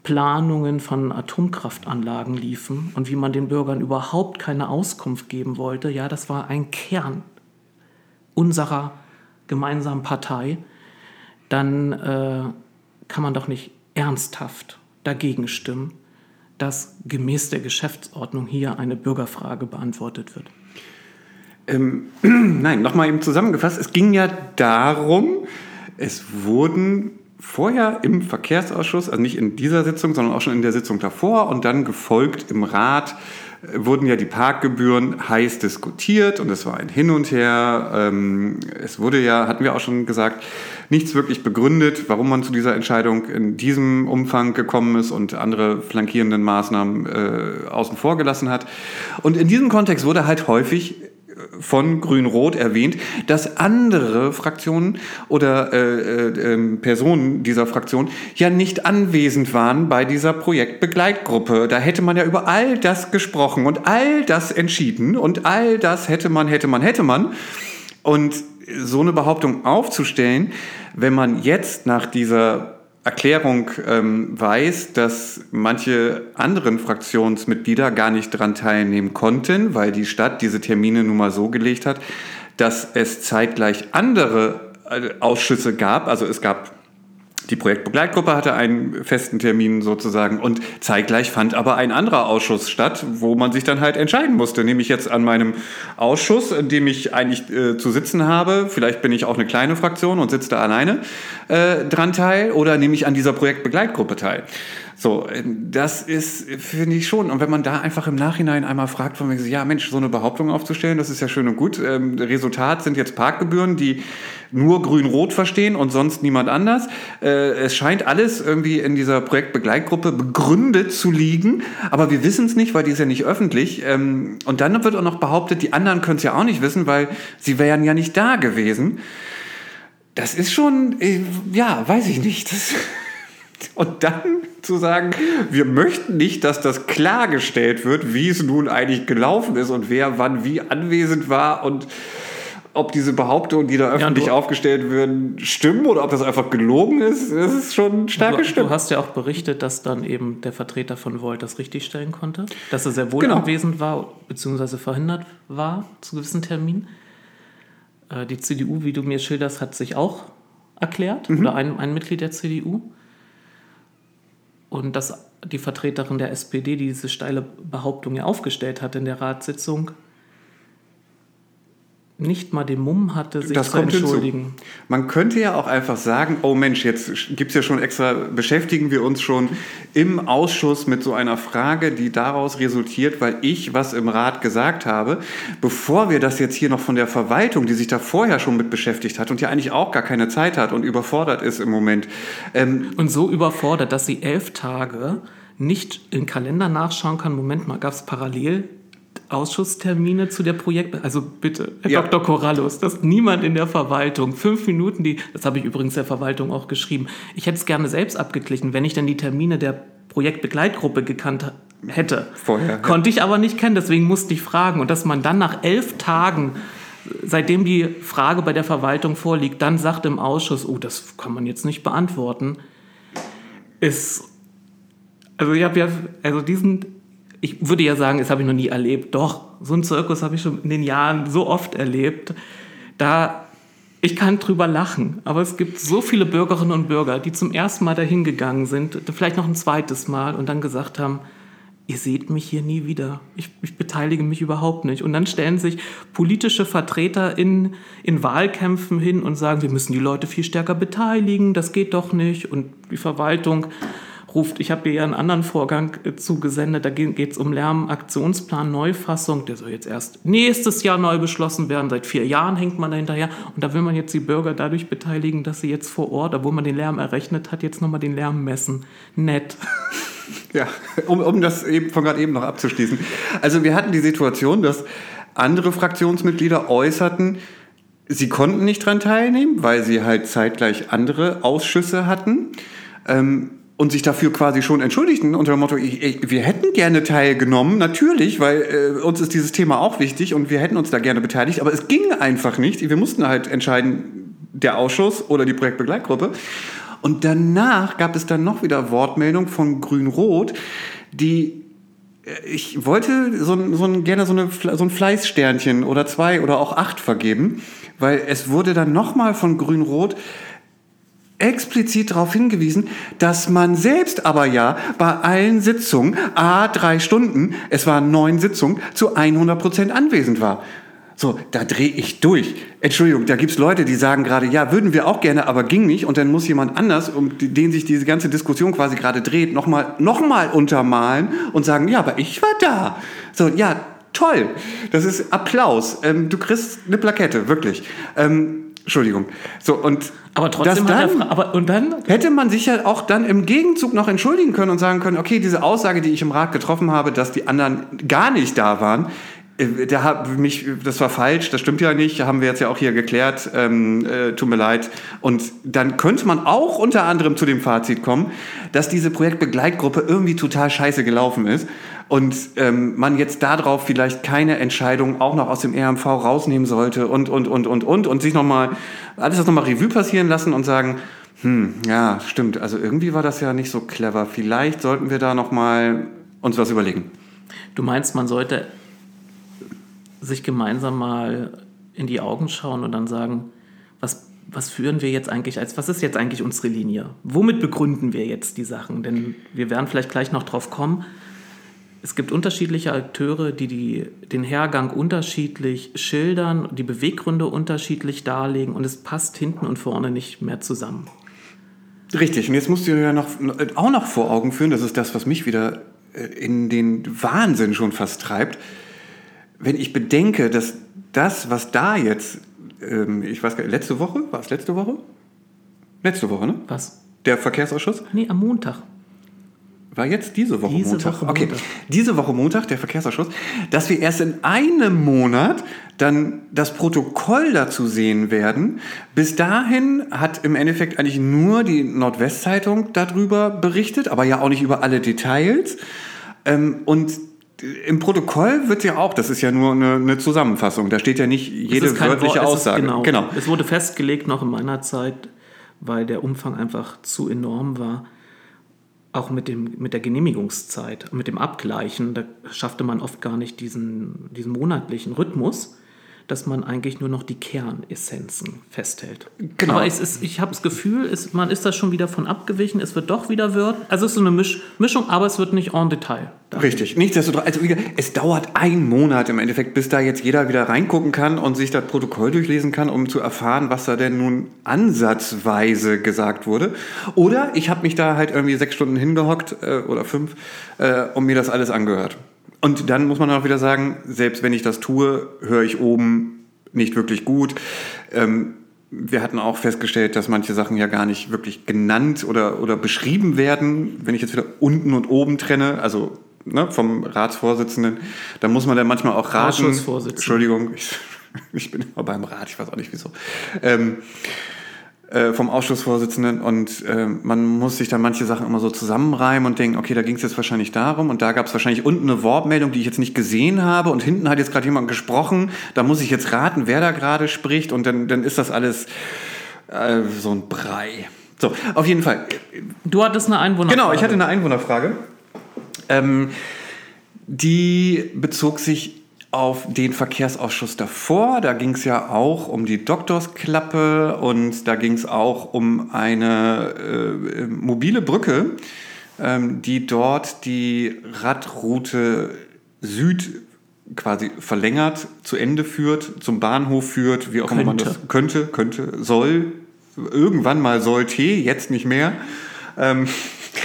Planungen von Atomkraftanlagen liefen und wie man den Bürgern überhaupt keine Auskunft geben wollte. Ja, das war ein Kern unserer gemeinsamen Partei. Dann äh, kann man doch nicht ernsthaft dagegen stimmen dass gemäß der Geschäftsordnung hier eine Bürgerfrage beantwortet wird? Ähm, nein, nochmal eben zusammengefasst. Es ging ja darum, es wurden vorher im Verkehrsausschuss, also nicht in dieser Sitzung, sondern auch schon in der Sitzung davor und dann gefolgt im Rat, wurden ja die Parkgebühren heiß diskutiert und es war ein Hin und Her. Ähm, es wurde ja, hatten wir auch schon gesagt, nichts wirklich begründet, warum man zu dieser Entscheidung in diesem Umfang gekommen ist und andere flankierenden Maßnahmen äh, außen vor gelassen hat. Und in diesem Kontext wurde halt häufig von Grün-Rot erwähnt, dass andere Fraktionen oder äh, äh, ähm, Personen dieser Fraktion ja nicht anwesend waren bei dieser Projektbegleitgruppe. Da hätte man ja über all das gesprochen und all das entschieden und all das hätte man, hätte man, hätte man. Und so eine Behauptung aufzustellen, wenn man jetzt nach dieser Erklärung ähm, weiß, dass manche anderen Fraktionsmitglieder gar nicht daran teilnehmen konnten, weil die Stadt diese Termine nun mal so gelegt hat, dass es zeitgleich andere äh, Ausschüsse gab. Also es gab die Projektbegleitgruppe hatte einen festen Termin sozusagen und zeitgleich fand aber ein anderer Ausschuss statt, wo man sich dann halt entscheiden musste. Nehme ich jetzt an meinem Ausschuss, in dem ich eigentlich äh, zu sitzen habe, vielleicht bin ich auch eine kleine Fraktion und sitze da alleine äh, dran teil, oder nehme ich an dieser Projektbegleitgruppe teil? So, äh, das ist, finde ich schon. Und wenn man da einfach im Nachhinein einmal fragt, von wegen, ja Mensch, so eine Behauptung aufzustellen, das ist ja schön und gut. Ähm, Resultat sind jetzt Parkgebühren, die nur Grün-Rot verstehen und sonst niemand anders. Äh, es scheint alles irgendwie in dieser Projektbegleitgruppe begründet zu liegen, aber wir wissen es nicht, weil die ist ja nicht öffentlich. Ähm, und dann wird auch noch behauptet, die anderen können es ja auch nicht wissen, weil sie wären ja nicht da gewesen. Das ist schon, äh, ja, weiß ich nicht. Das und dann zu sagen, wir möchten nicht, dass das klargestellt wird, wie es nun eigentlich gelaufen ist und wer wann wie anwesend war und ob diese Behauptungen, die da öffentlich ja, aufgestellt werden, stimmen oder ob das einfach gelogen ist, das ist schon stark gestimmt. Du hast ja auch berichtet, dass dann eben der Vertreter von Volt das richtigstellen konnte, dass er sehr wohl genau. anwesend war, beziehungsweise verhindert war zu gewissen Terminen. Äh, die CDU, wie du mir schilderst, hat sich auch erklärt, mhm. oder ein, ein Mitglied der CDU. Und das die Vertreterin der SPD, die diese steile Behauptung ja aufgestellt hat in der Ratssitzung, nicht mal den Mumm hatte, sich Das zu entschuldigen. hinzu. Man könnte ja auch einfach sagen, oh Mensch, jetzt gibt es ja schon extra, beschäftigen wir uns schon im Ausschuss mit so einer Frage, die daraus resultiert, weil ich was im Rat gesagt habe, bevor wir das jetzt hier noch von der Verwaltung, die sich da vorher schon mit beschäftigt hat und ja eigentlich auch gar keine Zeit hat und überfordert ist im Moment, ähm, Und so überfordert, dass sie elf Tage nicht im Kalender nachschauen kann. Moment mal, gab es parallel Ausschusstermine zu der Projekt? Also bitte, Herr Ja. Dr. Corrallus, dass niemand in der Verwaltung fünf Minuten, die, das habe ich übrigens der Verwaltung auch geschrieben, ich hätte es gerne selbst abgeglichen, wenn ich dann die Termine der Projektbegleitgruppe gekannt hätte. Vorher. Konnte ich aber nicht kennen, deswegen musste ich fragen. Und dass man dann nach elf Tagen seitdem die Frage bei der Verwaltung vorliegt, dann sagt im Ausschuss, oh, das kann man jetzt nicht beantworten, ist, also ich habe ja, also diesen, ich würde ja sagen, das habe ich noch nie erlebt. Doch, so einen Zirkus habe ich schon in den Jahren so oft erlebt. Da, ich kann drüber lachen, aber es gibt so viele Bürgerinnen und Bürger, die zum ersten Mal dahin gegangen sind, vielleicht noch ein zweites Mal und dann gesagt haben, ihr seht mich hier nie wieder. Ich, ich beteilige mich überhaupt nicht. Und dann stellen sich politische Vertreter in, in Wahlkämpfen hin und sagen, wir müssen die Leute viel stärker beteiligen, das geht doch nicht. Und die Verwaltung ruft, ich habe dir ja einen anderen Vorgang äh, zugesendet, da geht es um Lärmaktionsplan Neufassung, der soll jetzt erst nächstes Jahr neu beschlossen werden, seit vier Jahren hängt man da hinterher und da will man jetzt die Bürger dadurch beteiligen, dass sie jetzt vor Ort, obwohl man den Lärm errechnet hat, jetzt nochmal den Lärm messen. Nett. Ja, um, um das eben von gerade eben noch abzuschließen. Also wir hatten die Situation, dass andere Fraktionsmitglieder äußerten, sie konnten nicht dran teilnehmen, weil sie halt zeitgleich andere Ausschüsse hatten. Ähm, und sich dafür quasi schon entschuldigten unter dem Motto, wir hätten gerne teilgenommen, natürlich, weil äh, uns ist dieses Thema auch wichtig und wir hätten uns da gerne beteiligt, aber es ging einfach nicht. Wir mussten halt entscheiden, der Ausschuss oder die Projektbegleitgruppe. Und danach gab es dann noch wieder Wortmeldung von Grün-Rot, die äh, ich wollte so, so gerne so, eine, so ein Fleißsternchen oder zwei oder auch acht vergeben, weil es wurde dann nochmal von Grün-Rot explizit darauf hingewiesen, dass man selbst aber ja bei allen Sitzungen, a drei Stunden, es waren neun Sitzungen, zu 100 Prozent anwesend war. So, da drehe ich durch. Entschuldigung, da gibt's Leute, die sagen gerade, ja, würden wir auch gerne, aber ging nicht. Und dann muss jemand anders, um den sich diese ganze Diskussion quasi gerade dreht, nochmal noch mal untermalen und sagen, ja, aber ich war da. So, ja, toll. Das ist Applaus. Ähm, du kriegst eine Plakette, wirklich. Ähm, Entschuldigung. So, und Aber trotzdem dann- Fra- aber und dann Hätte man sich ja auch dann im Gegenzug noch entschuldigen können und sagen können, okay, diese Aussage, die ich im Rat getroffen habe, dass die anderen gar nicht da waren, äh, der hat mich, das war falsch, das stimmt ja nicht, haben wir jetzt ja auch hier geklärt, ähm, äh, tut mir leid. Und dann könnte man auch unter anderem zu dem Fazit kommen, dass diese Projektbegleitgruppe irgendwie total scheiße gelaufen ist und ähm, man jetzt darauf vielleicht keine Entscheidung auch noch aus dem RMV rausnehmen sollte und, und, und, und, und, und sich nochmal, alles das nochmal Revue passieren lassen und sagen, hm, ja, stimmt. Also irgendwie war das ja nicht so clever. Vielleicht sollten wir da noch mal uns was überlegen. Du meinst, man sollte sich gemeinsam mal in die Augen schauen und dann sagen, was, was führen wir jetzt eigentlich als, was ist jetzt eigentlich unsere Linie? Womit begründen wir jetzt die Sachen? Denn wir werden vielleicht gleich noch drauf kommen. Es gibt unterschiedliche Akteure, die, die den Hergang unterschiedlich schildern, die Beweggründe unterschiedlich darlegen und es passt hinten und vorne nicht mehr zusammen. Richtig. Und jetzt musst du dir ja noch, auch noch vor Augen führen, das ist das, was mich wieder äh, in den Wahnsinn schon fast treibt. Wenn ich bedenke, dass das, was da jetzt, ähm, ich weiß gar nicht, letzte Woche, war es letzte Woche? Letzte Woche, ne? Was? Der Verkehrsausschuss? Nee, am Montag. War jetzt diese Woche Diese Montag? Woche okay, Montag. diese Woche Montag, der Verkehrsausschuss, dass wir erst in einem Monat dann das Protokoll dazu sehen werden. Bis dahin hat im Endeffekt eigentlich nur die Nordwestzeitung darüber berichtet, aber ja auch nicht über alle Details. Ähm, und im Protokoll wird ja auch, das ist ja nur eine, eine Zusammenfassung, da steht ja nicht jede wörtliche Wort, Aussage. Genau. genau. Es wurde festgelegt noch in meiner Zeit, weil der Umfang einfach zu enorm war. Auch mit, dem, mit der Genehmigungszeit, mit dem Abgleichen, da schaffte man oft gar nicht diesen, diesen monatlichen Rhythmus. Dass man eigentlich nur noch die Kernessenzen festhält. Genau. Aber ist, ich habe das Gefühl, es, man ist da schon wieder von abgewichen. Es wird doch wieder wird. Also es ist so eine Misch, Mischung, aber es wird nicht en Detail. Richtig. Nichtsdestotrotz, also es dauert einen Monat im Endeffekt, bis da jetzt jeder wieder reingucken kann und sich das Protokoll durchlesen kann, um zu erfahren, was da denn nun ansatzweise gesagt wurde. Oder ich habe mich da halt irgendwie sechs Stunden hingehockt äh, oder fünf äh, und mir das alles angehört. Und dann muss man auch wieder sagen, selbst wenn ich das tue, höre ich oben nicht wirklich gut. Ähm, wir hatten auch festgestellt, dass manche Sachen ja gar nicht wirklich genannt oder, oder beschrieben werden. Wenn ich jetzt wieder unten und oben trenne, also ne, vom Ratsvorsitzenden, dann muss man dann manchmal auch raten. Entschuldigung, ich, ich bin immer beim Rat, ich weiß auch nicht wieso. Ähm, äh, vom Ausschussvorsitzenden und äh, man muss sich dann manche Sachen immer so zusammenreimen und denken, okay, da ging es jetzt wahrscheinlich darum und da gab es wahrscheinlich unten eine Wortmeldung, die ich jetzt nicht gesehen habe und hinten hat jetzt gerade jemand gesprochen, da muss ich jetzt raten, wer da gerade spricht und dann, dann ist das alles äh, so ein Brei. So, auf jeden Fall. Du hattest eine Einwohnerfrage. Genau, ich hatte eine Einwohnerfrage. Ähm, die bezog sich auf den Verkehrsausschuss davor. Da ging es ja auch um die Doktorsklappe und da ging es auch um eine äh, mobile Brücke, ähm, die dort die Radroute Süd quasi verlängert, zu Ende führt, zum Bahnhof führt, wie auch immer man das könnte, könnte, soll, irgendwann mal sollte, jetzt nicht mehr. Ähm,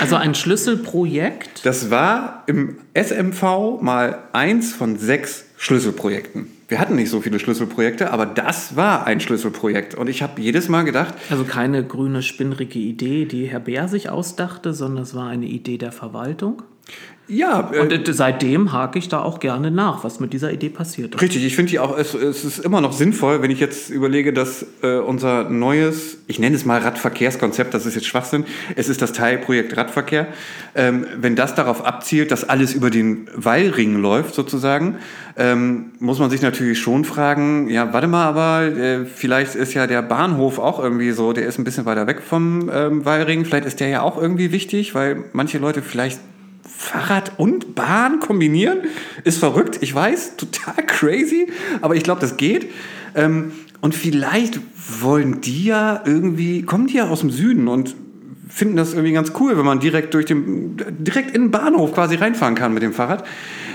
Also ein Schlüsselprojekt. das war im SMV mal eins von sechs Schlüsselprojekten. Wir hatten nicht so viele Schlüsselprojekte, aber das war ein Schlüsselprojekt. Und ich habe jedes Mal gedacht, Also keine grüne, spinnrige Idee, die Herr Bär sich ausdachte, sondern es war eine Idee der Verwaltung. Ja, äh, Und äh, seitdem hake ich da auch gerne nach, was mit dieser Idee passiert ist. Richtig, ich finde die auch, es, es ist immer noch sinnvoll, wenn ich jetzt überlege, dass äh, unser neues, ich nenne es mal Radverkehrskonzept, das ist jetzt Schwachsinn, es ist das Teilprojekt Radverkehr, ähm, wenn das darauf abzielt, dass alles über den Wallring läuft sozusagen, ähm, muss man sich natürlich schon fragen, ja, warte mal, aber äh, vielleicht ist ja der Bahnhof auch irgendwie so, der ist ein bisschen weiter weg vom ähm, Wallring, vielleicht ist der ja auch irgendwie wichtig, weil manche Leute vielleicht Fahrrad und Bahn kombinieren ist verrückt, ich weiß, total crazy, aber ich glaube, das geht. Ähm, und vielleicht wollen die ja irgendwie, kommen die ja aus dem Süden und finden das irgendwie ganz cool, wenn man direkt durch den, direkt in den Bahnhof quasi reinfahren kann mit dem Fahrrad.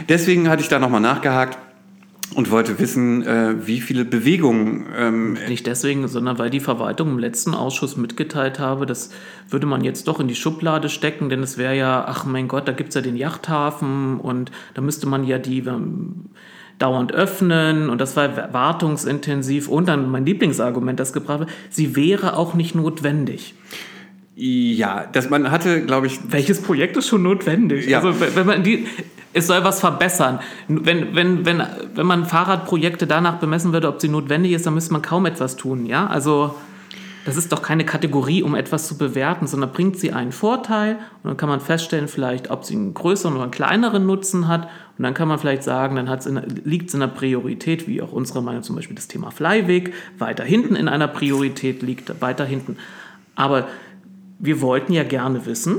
Deswegen hatte ich da nochmal nachgehakt und wollte wissen, äh, wie viele Bewegungen ähm, Nicht deswegen, sondern weil die Verwaltung im letzten Ausschuss mitgeteilt habe, das würde man jetzt doch in die Schublade stecken, denn es wäre ja, ach mein Gott, da gibt es ja den Yachthafen und da müsste man ja die ähm, dauernd öffnen und das war wartungsintensiv und dann mein Lieblingsargument, das gebracht wird, sie wäre auch nicht notwendig. Ja, dass man hatte, glaube ich, Welches Projekt ist schon notwendig? Ja. Also wenn man die, es soll was verbessern. Wenn, wenn, wenn, wenn man Fahrradprojekte danach bemessen würde, ob sie notwendig ist, dann müsste man kaum etwas tun. Ja, also das ist doch keine Kategorie, um etwas zu bewerten, sondern bringt sie einen Vorteil und dann kann man feststellen, vielleicht, ob sie einen größeren oder einen kleineren Nutzen hat. Und dann kann man vielleicht sagen, dann liegt es in der Priorität, wie auch unsere Meinung zum Beispiel das Thema Flyweg, weiter hinten in einer Priorität liegt, weiter hinten. Aber wir wollten ja gerne wissen,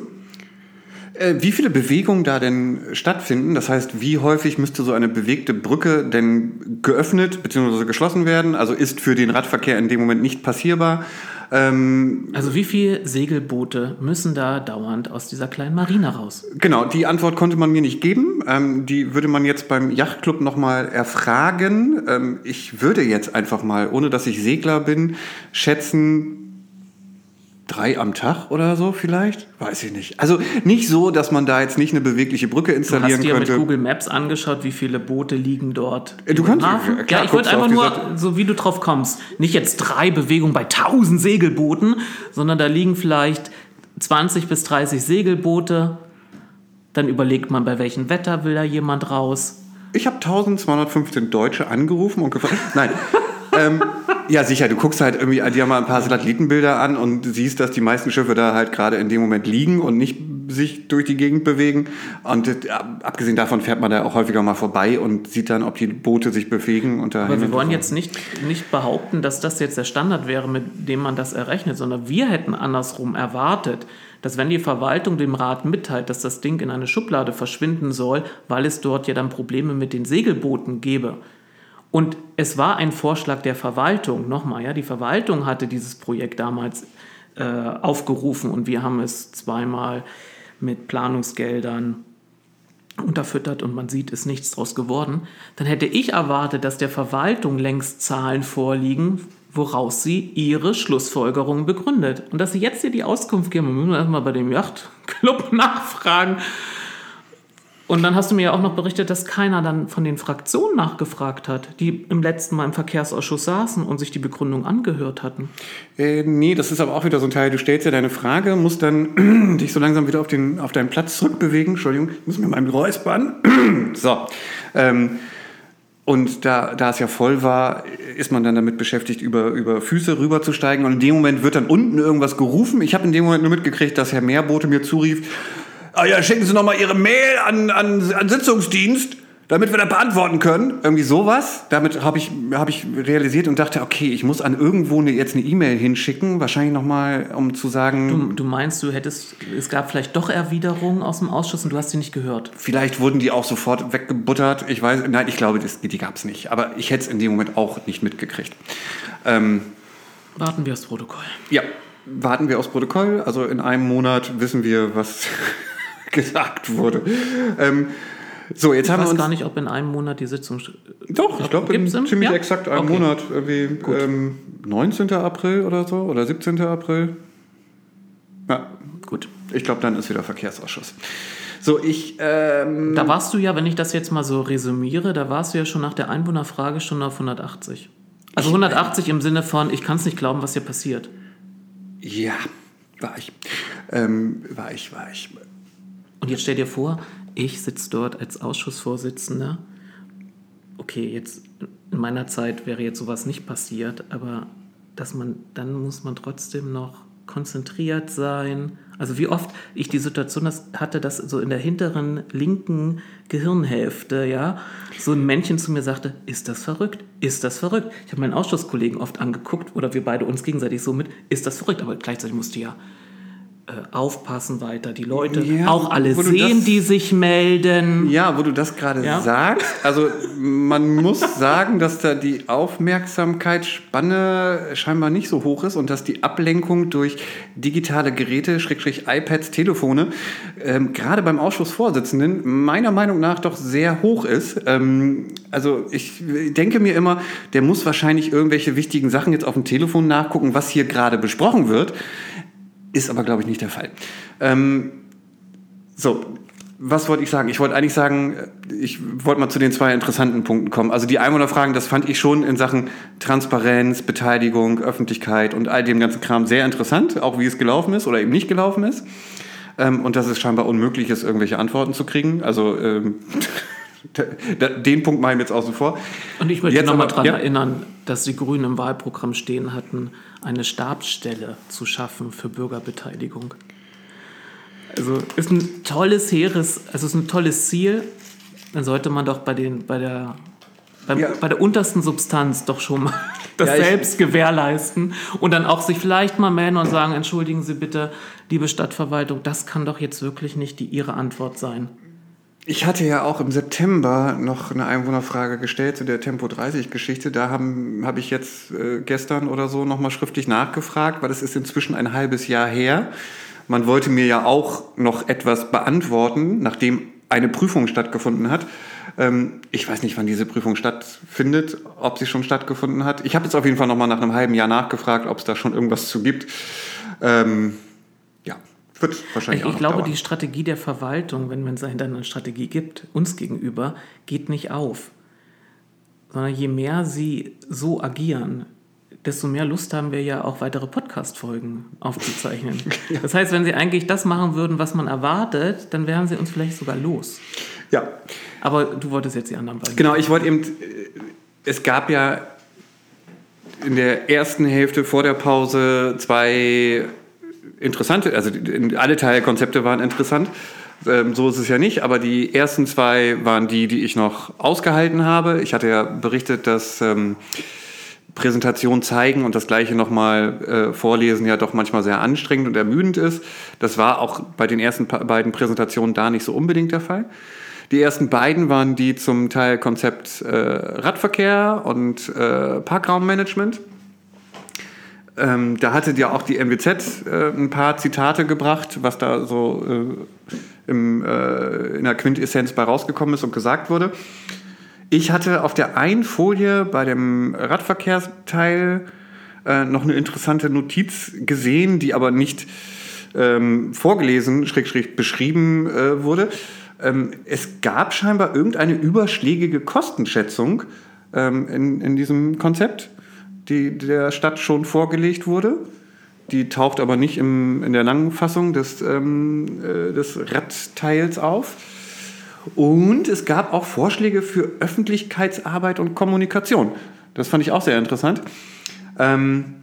Äh, Wie viele Bewegungen da denn stattfinden? Das heißt, wie häufig müsste so eine bewegte Brücke denn geöffnet bzw. geschlossen werden? Also ist für den Radverkehr in dem Moment nicht passierbar. Ähm, Also wie viele Segelboote müssen da dauernd aus dieser kleinen Marina raus? genau, die Antwort konnte man mir nicht geben. Ähm, die würde man jetzt beim Yachtclub nochmal erfragen. Ähm, ich würde jetzt einfach mal, ohne dass ich Segler bin, schätzen, drei am Tag oder so vielleicht? Weiß ich nicht. Also nicht so, dass man da jetzt nicht eine bewegliche Brücke Du installieren hast dir mit könnte. Google Maps angeschaut, wie viele Boote liegen dort. Äh, du kannst- Hafen? ja, klar, ja, ich du einfach nur, so wie du drauf kommst, nicht jetzt drei Bewegungen bei 1000 Segelbooten, sondern da liegen vielleicht 20 bis 30 Segelboote. Dann überlegt man, bei welchem Wetter will da jemand raus. Ich habe 1215 Deutsche angerufen und gefragt. Nein. Ähm, ja, sicher, du guckst halt irgendwie dir mal ein paar Satellitenbilder an und siehst, dass die meisten Schiffe da halt gerade in dem Moment liegen und nicht sich durch die Gegend bewegen. Und äh, abgesehen davon fährt man da auch häufiger mal vorbei und sieht dann, ob die Boote sich bewegen. Und da Aber wir wollen jetzt nicht, nicht behaupten, dass das jetzt der Standard wäre, mit dem man das errechnet, sondern wir hätten andersrum erwartet, dass wenn die Verwaltung dem Rat mitteilt, dass das Ding in eine Schublade verschwinden soll, weil es dort ja dann Probleme mit den Segelbooten gäbe Und es war ein Vorschlag der Verwaltung, nochmal, ja, die Verwaltung hatte dieses Projekt damals äh, aufgerufen und wir haben es zweimal mit Planungsgeldern unterfüttert und man sieht, ist nichts draus geworden, dann hätte ich erwartet, dass der Verwaltung längst Zahlen vorliegen, woraus sie ihre Schlussfolgerungen begründet. Und dass sie jetzt hier die Auskunft geben, wir müssen erstmal bei dem Yachtclub nachfragen, und dann hast du mir ja auch noch berichtet, dass keiner dann von den Fraktionen nachgefragt hat, die im letzten Mal im Verkehrsausschuss saßen und sich die Begründung angehört hatten. Äh, nee, das ist aber auch wieder so ein Teil. Du stellst ja deine Frage, musst dann dich so langsam wieder auf, den, auf deinen Platz zurückbewegen. Entschuldigung, ich muss mir mal räuspern. so. Ähm, und da, da es ja voll war, ist man dann damit beschäftigt, über, über Füße rüberzusteigen. Und in dem Moment wird dann unten irgendwas gerufen. Ich habe in dem Moment nur mitgekriegt, dass Herr Meerbote mir zurief, ah ja, schicken Sie noch mal Ihre Mail an, an, an Sitzungsdienst, damit wir das beantworten können. Irgendwie sowas. Damit habe ich, hab ich realisiert und dachte, okay, ich muss an irgendwo eine, jetzt eine E-Mail hinschicken, wahrscheinlich noch mal, um zu sagen... Du, du meinst, du hättest, es gab vielleicht doch Erwiderungen aus dem Ausschuss und du hast sie nicht gehört? Vielleicht wurden die auch sofort weggebuttert. Ich weiß, nein, ich glaube, das, die gab es nicht. Aber ich hätte es in dem Moment auch nicht mitgekriegt. Ähm, Warten wir aufs Protokoll. Ja, warten wir aufs Protokoll. Also in einem Monat wissen wir, was gesagt wurde. Ähm, so, jetzt ich haben weiß wir uns. gar nicht, ob in einem Monat die Sitzung. Doch, ich glaube, in ziemlich ja? exakt einem Okay. Monat. Irgendwie, ähm, 19. April oder so, oder 17. April. Ja, Gut. ich glaube, dann ist wieder Verkehrsausschuss. So, ich. Ähm, Da warst du ja, wenn ich das jetzt mal so resümiere, da warst du ja schon nach der Einwohnerfrage schon auf 180. Also 180 im Sinne von, ich kann es nicht glauben, was hier passiert. ja, war ich. Ähm, war ich, war ich. Und jetzt stell dir vor, ich sitze dort als Ausschussvorsitzender. Okay, jetzt in meiner Zeit wäre jetzt sowas nicht passiert, aber dass man, dann muss man trotzdem noch konzentriert sein. Also wie oft ich die Situation hatte, dass so in der hinteren linken Gehirnhälfte, ja, so ein Männchen zu mir sagte, ist das verrückt? Ist das verrückt? Ich habe meinen Ausschusskollegen oft angeguckt oder wir beide uns gegenseitig so mit, ist das verrückt? Aber gleichzeitig musste ja aufpassen weiter, die Leute, Ja, auch alle sehen, das- die sich melden. Ja, wo du das gerade Ja? sagst. Also man muss sagen, dass da die Aufmerksamkeitsspanne scheinbar nicht so hoch ist und dass die Ablenkung durch digitale Geräte, Schrägstrich iPads, Telefone, ähm, gerade beim Ausschussvorsitzenden meiner Meinung nach doch sehr hoch ist. Ähm, also ich denke mir immer, der muss wahrscheinlich irgendwelche wichtigen Sachen jetzt auf dem Telefon nachgucken, was hier gerade besprochen wird. Ist aber, glaube ich, nicht der Fall. Ähm, so, was wollte ich sagen? Ich wollte eigentlich sagen, ich wollte mal zu den zwei interessanten Punkten kommen. Also die Einwohnerfragen, das fand ich schon in Sachen Transparenz, Beteiligung, Öffentlichkeit und all dem ganzen Kram sehr interessant, auch wie es gelaufen ist oder eben nicht gelaufen ist. Ähm, und dass es scheinbar unmöglich ist, irgendwelche Antworten zu kriegen. Also ähm, den Punkt mache ich jetzt außen vor. Und ich möchte Jetzt nochmal daran ja. erinnern, dass die Grünen im Wahlprogramm stehen hatten, eine Stabsstelle zu schaffen für Bürgerbeteiligung. Also ist ein tolles, hehres, also ist ein tolles Ziel. Dann sollte man doch bei, den, bei, der, beim, Ja. bei der untersten Substanz doch schon mal das Ja, selbst gewährleisten und dann auch sich vielleicht mal melden und sagen, entschuldigen Sie bitte, liebe Stadtverwaltung, das kann doch jetzt wirklich nicht die Ihre Antwort sein. Ich hatte ja auch im September noch eine Einwohnerfrage gestellt zu der Tempo 30 Geschichte. Da habe hab ich jetzt äh, gestern oder so nochmal schriftlich nachgefragt, weil es ist inzwischen ein halbes Jahr her. Man wollte mir ja auch noch etwas beantworten, nachdem eine Prüfung stattgefunden hat. Ähm, ich weiß nicht, wann diese Prüfung stattfindet, ob sie schon stattgefunden hat. Ich habe jetzt auf jeden Fall nochmal nach einem halben Jahr nachgefragt, ob es da schon irgendwas zu gibt. Ähm, wird wahrscheinlich Ich, auch ich glaube, dauern. die Strategie der Verwaltung, wenn man dahinter eine Strategie gibt, uns gegenüber, geht nicht auf. Sondern je mehr sie so agieren, desto mehr Lust haben wir ja auch weitere Podcast-Folgen aufzuzeichnen. Das heißt, wenn sie eigentlich das machen würden, was man erwartet, dann wären sie uns vielleicht sogar los. ja, Aber du wolltest jetzt die anderen beiden. Genau, ich wollte eben, äh, es gab ja in der ersten Hälfte vor der Pause zwei interessante, also alle Teilkonzepte waren interessant. Ähm, so ist es ja nicht, aber die ersten zwei waren die, die ich noch ausgehalten habe. Ich hatte ja berichtet, dass ähm, Präsentation zeigen und das gleiche nochmal äh, vorlesen ja doch manchmal sehr anstrengend und ermüdend ist. Das war auch bei den ersten beiden Präsentationen da nicht so unbedingt der Fall. Die ersten beiden waren die zum Teil Konzept äh, Radverkehr und äh, Parkraummanagement. Ähm, da hatte ja auch die NWZ äh, ein paar Zitate gebracht, was da so äh, im, äh, in der Quintessenz bei rausgekommen ist und gesagt wurde. Ich hatte auf der einen Folie bei dem Radverkehrsteil äh, noch eine interessante Notiz gesehen, die aber nicht ähm, vorgelesen, schräg beschrieben äh, wurde. Ähm, es gab scheinbar irgendeine überschlägige Kostenschätzung ähm, in, in diesem Konzept die der Stadt schon vorgelegt wurde. Die taucht aber nicht im, in der langen Fassung des, ähm, äh, des Radteils auf. Und es gab auch Vorschläge für Öffentlichkeitsarbeit und Kommunikation. Das fand ich auch sehr interessant. Ähm,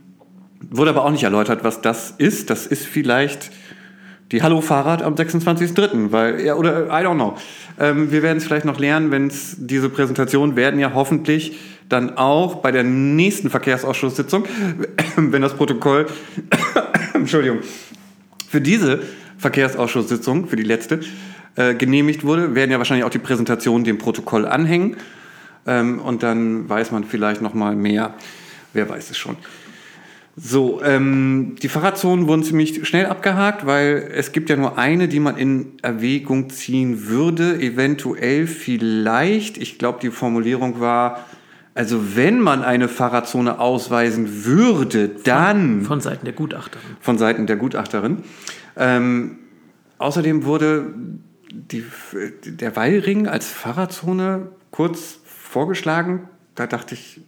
wurde aber auch nicht erläutert, was das ist. Das ist vielleicht die Hallo Fahrrad am 26.03. Weil, ja, oder I don't know. Ähm, wir werden es vielleicht noch lernen, wenn es diese Präsentation werden ja hoffentlich dann auch bei der nächsten Verkehrsausschusssitzung, wenn das Protokoll, Entschuldigung, für diese Verkehrsausschusssitzung, für die letzte, äh, genehmigt wurde, werden ja wahrscheinlich auch die Präsentationen dem Protokoll anhängen. Ähm, und dann weiß man vielleicht noch mal mehr. Wer weiß es schon. So, ähm, die Fahrradzonen wurden ziemlich schnell abgehakt, weil es gibt ja nur eine, die man in Erwägung ziehen würde, eventuell vielleicht. Ich glaube, die Formulierung war, also wenn man eine Fahrradzone ausweisen würde, dann... Von, von Seiten der Gutachterin. Von Seiten der Gutachterin. Ähm, außerdem wurde die, der Wallring als Fahrradzone kurz vorgeschlagen. Da dachte ich,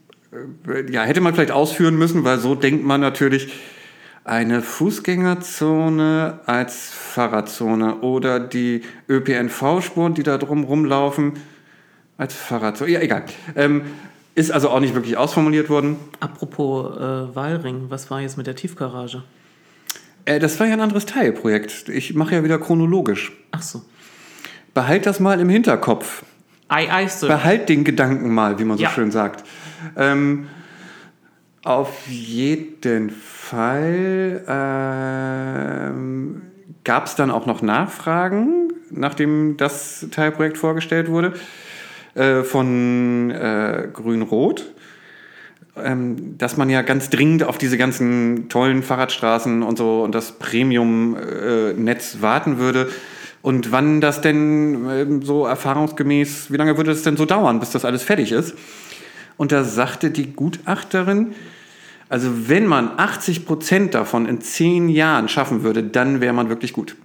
äh, ja, hätte man vielleicht ausführen müssen, weil so denkt man natürlich, eine Fußgängerzone als Fahrradzone oder die ÖPNV-Spuren, die da drum rumlaufen, als Fahrradzone. Ja, egal. Ähm, ist also auch nicht wirklich ausformuliert worden. Apropos äh, Walring, was war jetzt mit der Tiefgarage? Äh, das war ja ein anderes Teilprojekt. Ich mache ja wieder chronologisch. Ach so. Behalt das mal im Hinterkopf. Ei, ei, Sir. Behalt den Gedanken mal, wie man so Ja. schön sagt. Ähm, auf jeden Fall ähm, gab es dann auch noch Nachfragen, nachdem das Teilprojekt vorgestellt wurde, äh, von äh, Grün-Rot. Ähm, dass man ja ganz dringend auf diese ganzen tollen Fahrradstraßen und so und das Premium-Netz warten würde. Und wann das denn ähm, so erfahrungsgemäß, wie lange würde es denn so dauern, bis das alles fertig ist? Und da sagte die Gutachterin, also wenn man 80 Prozent davon in zehn Jahren schaffen würde, dann wäre man wirklich gut.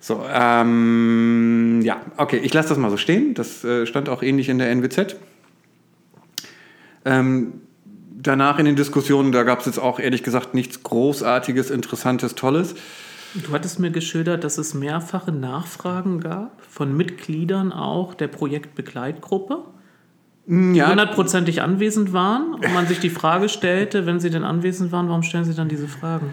So, ähm, ja, okay, ich lasse das mal so stehen. Das äh, stand auch ähnlich in der NWZ. Ähm, danach in den Diskussionen, da gab es jetzt auch ehrlich gesagt nichts Großartiges, Interessantes, Tolles. Du hattest mir geschildert, dass es mehrfache Nachfragen gab von Mitgliedern auch der Projektbegleitgruppe, die Ja, hundertprozentig anwesend waren und man sich die Frage stellte, wenn sie denn anwesend waren, warum stellen sie dann diese Fragen?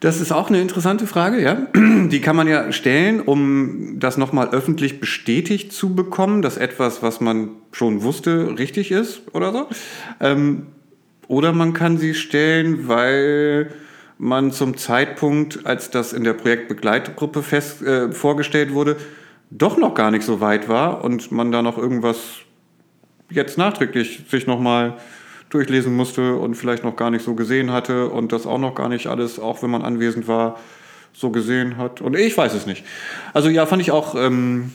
Das ist auch eine interessante Frage, ja. Die kann man ja stellen, um das nochmal öffentlich bestätigt zu bekommen, dass etwas, was man schon wusste, richtig ist oder so. Ähm, oder man kann sie stellen, weil man zum Zeitpunkt, als das in der Projektbegleitgruppe fest, äh, vorgestellt wurde, doch noch gar nicht so weit war und man da noch irgendwas jetzt nachträglich sich nochmal durchlesen musste und vielleicht noch gar nicht so gesehen hatte und das auch noch gar nicht alles, auch wenn man anwesend war, so gesehen hat. Und ich weiß es nicht. Also ja, fand ich auch, ähm,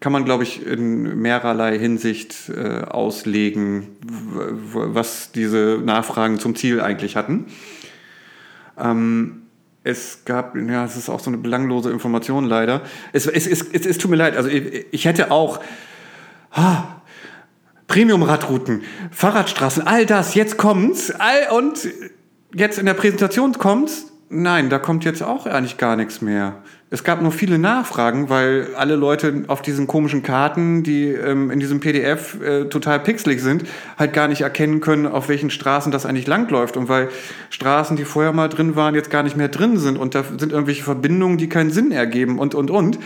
kann man, glaube ich, in mehrerlei Hinsicht äh, auslegen, was diese Nachfragen zum Ziel eigentlich hatten. Ähm, es gab, ja, es ist auch so eine belanglose Information leider. Es, es, es, es, es tut mir leid, also ich, ich hätte auch ah, Premium-Radrouten, Fahrradstraßen, all das, jetzt kommt's. All, und jetzt in der Präsentation kommt's. Nein, da kommt jetzt auch eigentlich gar nichts mehr. Es gab nur viele Nachfragen, weil alle Leute auf diesen komischen Karten, die ähm, in diesem PDF äh, total pixelig sind, halt gar nicht erkennen können, auf welchen Straßen das eigentlich langläuft. Und weil Straßen, die vorher mal drin waren, jetzt gar nicht mehr drin sind. Und da sind irgendwelche Verbindungen, die keinen Sinn ergeben und, und, und.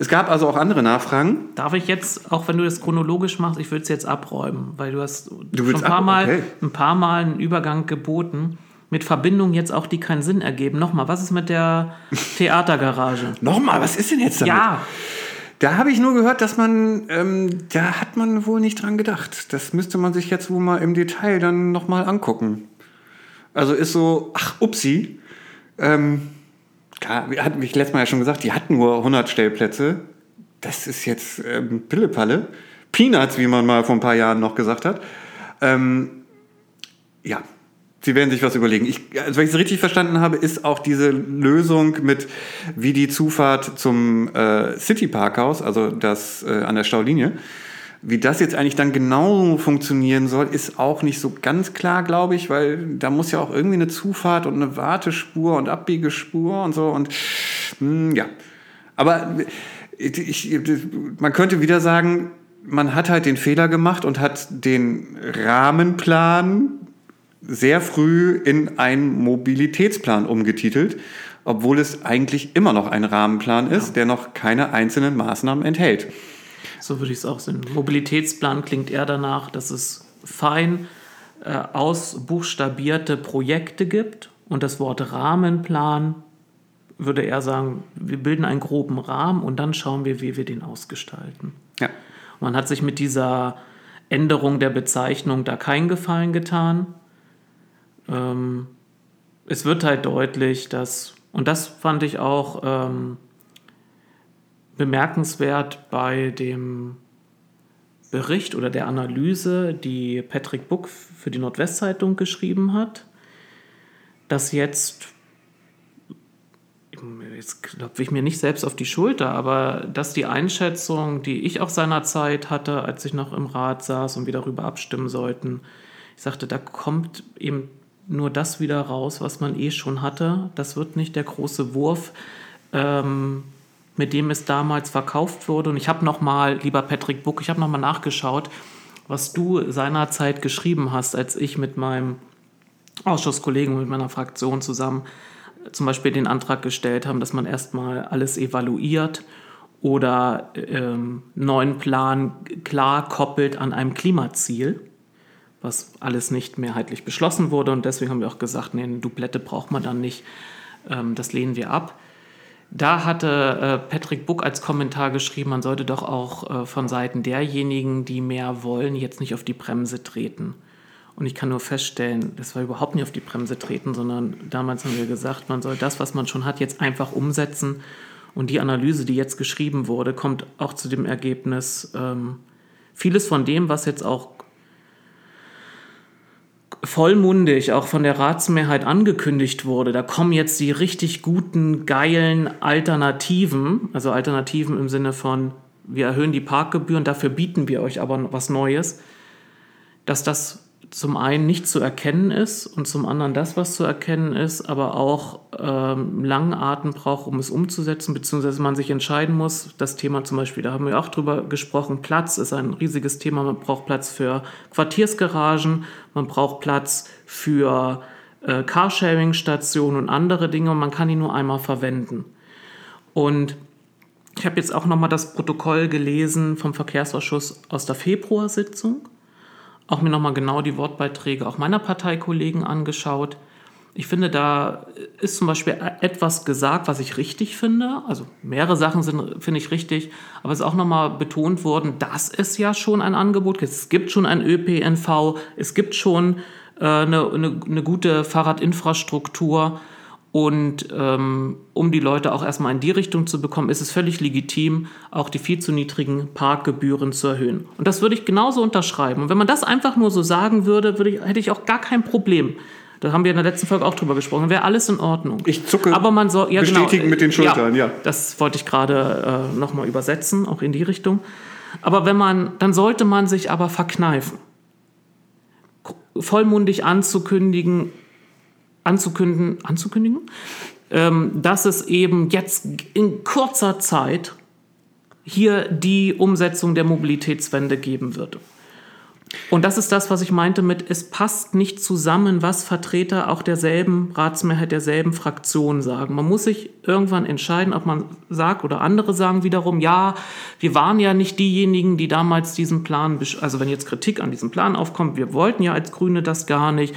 Es gab also auch andere Nachfragen. Darf ich jetzt, auch wenn du das chronologisch machst, ich würde es jetzt abräumen, weil du hast schon willst ein paar, ab- Mal, okay. ein paar Mal einen Übergang geboten. Mit Verbindungen jetzt auch, die keinen Sinn ergeben. Nochmal, was ist mit der Theatergarage? Nochmal, was ist denn jetzt damit? Ja, Da habe ich nur gehört, dass man, ähm, da hat man wohl nicht dran gedacht. Das müsste man sich jetzt wohl mal im Detail dann nochmal angucken. Also ist so, ach, upsi. Ähm, klar, wie hatten ich letztes Mal ja schon gesagt, die hat nur 100 Stellplätze. Das ist jetzt ähm, Pillepalle. Peanuts, wie man mal vor ein paar Jahren noch gesagt hat. Ähm, ja, Sie werden sich was überlegen. Ich, also wenn ich es richtig verstanden habe, ist auch diese Lösung mit, wie die Zufahrt zum äh, City Parkhaus, also das äh, an der Staulinie, wie das jetzt eigentlich dann genau funktionieren soll, ist auch nicht so ganz klar, glaube ich, weil da muss ja auch irgendwie eine Zufahrt und eine Wartespur und Abbiegespur und so und mh, hm, ja. Aber ich, man könnte wieder sagen, man hat halt den Fehler gemacht und hat den Rahmenplan sehr früh in einen Mobilitätsplan umgetitelt, obwohl es eigentlich immer noch ein Rahmenplan ist, der noch keine einzelnen Maßnahmen enthält. So würde ich es auch sehen. Mobilitätsplan klingt eher danach, dass es fein äh, ausbuchstabierte Projekte gibt und das Wort Rahmenplan würde er sagen, wir bilden einen groben Rahmen und dann schauen wir, wie wir den ausgestalten. Ja. Man hat sich mit dieser Änderung der Bezeichnung da keinen Gefallen getan. Ähm, es wird halt deutlich, dass, und das fand ich auch ähm, bemerkenswert bei dem Bericht oder der Analyse, die Patrick Buck für die Nordwestzeitung geschrieben hat, dass jetzt, jetzt klopfe ich mir nicht selbst auf die Schulter, aber dass die Einschätzung, die ich auch seinerzeit hatte, als ich noch im Rat saß und wir darüber abstimmen sollten, ich sagte, da kommt eben nur das wieder raus, was man eh schon hatte. Das wird nicht der große Wurf, ähm, mit dem es damals verkauft wurde. Und ich habe nochmal, lieber Patrick Buck, ich habe nochmal nachgeschaut, was du seinerzeit geschrieben hast, als ich mit meinem Ausschusskollegen, mit meiner Fraktion zusammen zum Beispiel den Antrag gestellt haben, dass man erstmal alles evaluiert oder ähm, neuen Plan klar koppelt an einem Klimaziel was alles nicht mehrheitlich beschlossen wurde. Und deswegen haben wir auch gesagt, nee, eine Dublette braucht man dann nicht. Ähm, das lehnen wir ab. Da hatte äh, Patrick Buck als Kommentar geschrieben, man sollte doch auch äh, von Seiten derjenigen, die mehr wollen, jetzt nicht auf die Bremse treten. Und ich kann nur feststellen, das war überhaupt nicht auf die Bremse treten, sondern damals haben wir gesagt, man soll das, was man schon hat, jetzt einfach umsetzen. Und die Analyse, die jetzt geschrieben wurde, kommt auch zu dem Ergebnis, ähm, vieles von dem, was jetzt auch vollmundig auch von der Ratsmehrheit angekündigt wurde, da kommen jetzt die richtig guten, geilen Alternativen, also Alternativen im Sinne von, wir erhöhen die Parkgebühren, dafür bieten wir euch aber was Neues, dass das zum einen nicht zu erkennen ist und zum anderen das, was zu erkennen ist, aber auch ähm, langen Atem braucht, um es umzusetzen, beziehungsweise man sich entscheiden muss. Das Thema zum Beispiel, da haben wir auch drüber gesprochen, Platz ist ein riesiges Thema. Man braucht Platz für Quartiersgaragen, man braucht Platz für äh, Carsharing-Stationen und andere Dinge und man kann ihn nur einmal verwenden. Und ich habe jetzt auch nochmal das Protokoll gelesen vom Verkehrsausschuss aus der Februarsitzung auch mir nochmal genau die Wortbeiträge auch meiner Parteikollegen angeschaut. Ich finde, da ist zum Beispiel etwas gesagt, was ich richtig finde. Also mehrere Sachen sind, finde ich richtig. Aber es ist auch nochmal betont worden, dass es ja schon ein Angebot gibt. Es gibt schon ein ÖPNV, es gibt schon äh, eine, eine, eine gute Fahrradinfrastruktur. Und ähm, um die Leute auch erstmal in die Richtung zu bekommen, ist es völlig legitim, auch die viel zu niedrigen Parkgebühren zu erhöhen. Und das würde ich genauso unterschreiben. Und wenn man das einfach nur so sagen würde, würde ich, hätte ich auch gar kein Problem. Da haben wir in der letzten Folge auch drüber gesprochen. Wäre alles in Ordnung. Ich zucke. Aber man soll ja, bestätigen genau, mit den Schultern, ja. ja. Das wollte ich gerade äh, nochmal übersetzen, auch in die Richtung. Aber wenn man, dann sollte man sich aber verkneifen, vollmundig anzukündigen, anzukündigen, anzukündigen ähm, dass es eben jetzt in kurzer Zeit hier die Umsetzung der Mobilitätswende geben wird. Und das ist das, was ich meinte mit, es passt nicht zusammen, was Vertreter auch derselben Ratsmehrheit, derselben Fraktion sagen. Man muss sich irgendwann entscheiden, ob man sagt, oder andere sagen wiederum, ja, wir waren ja nicht diejenigen, die damals diesen Plan, also wenn jetzt Kritik an diesem Plan aufkommt, wir wollten ja als Grüne das gar nicht.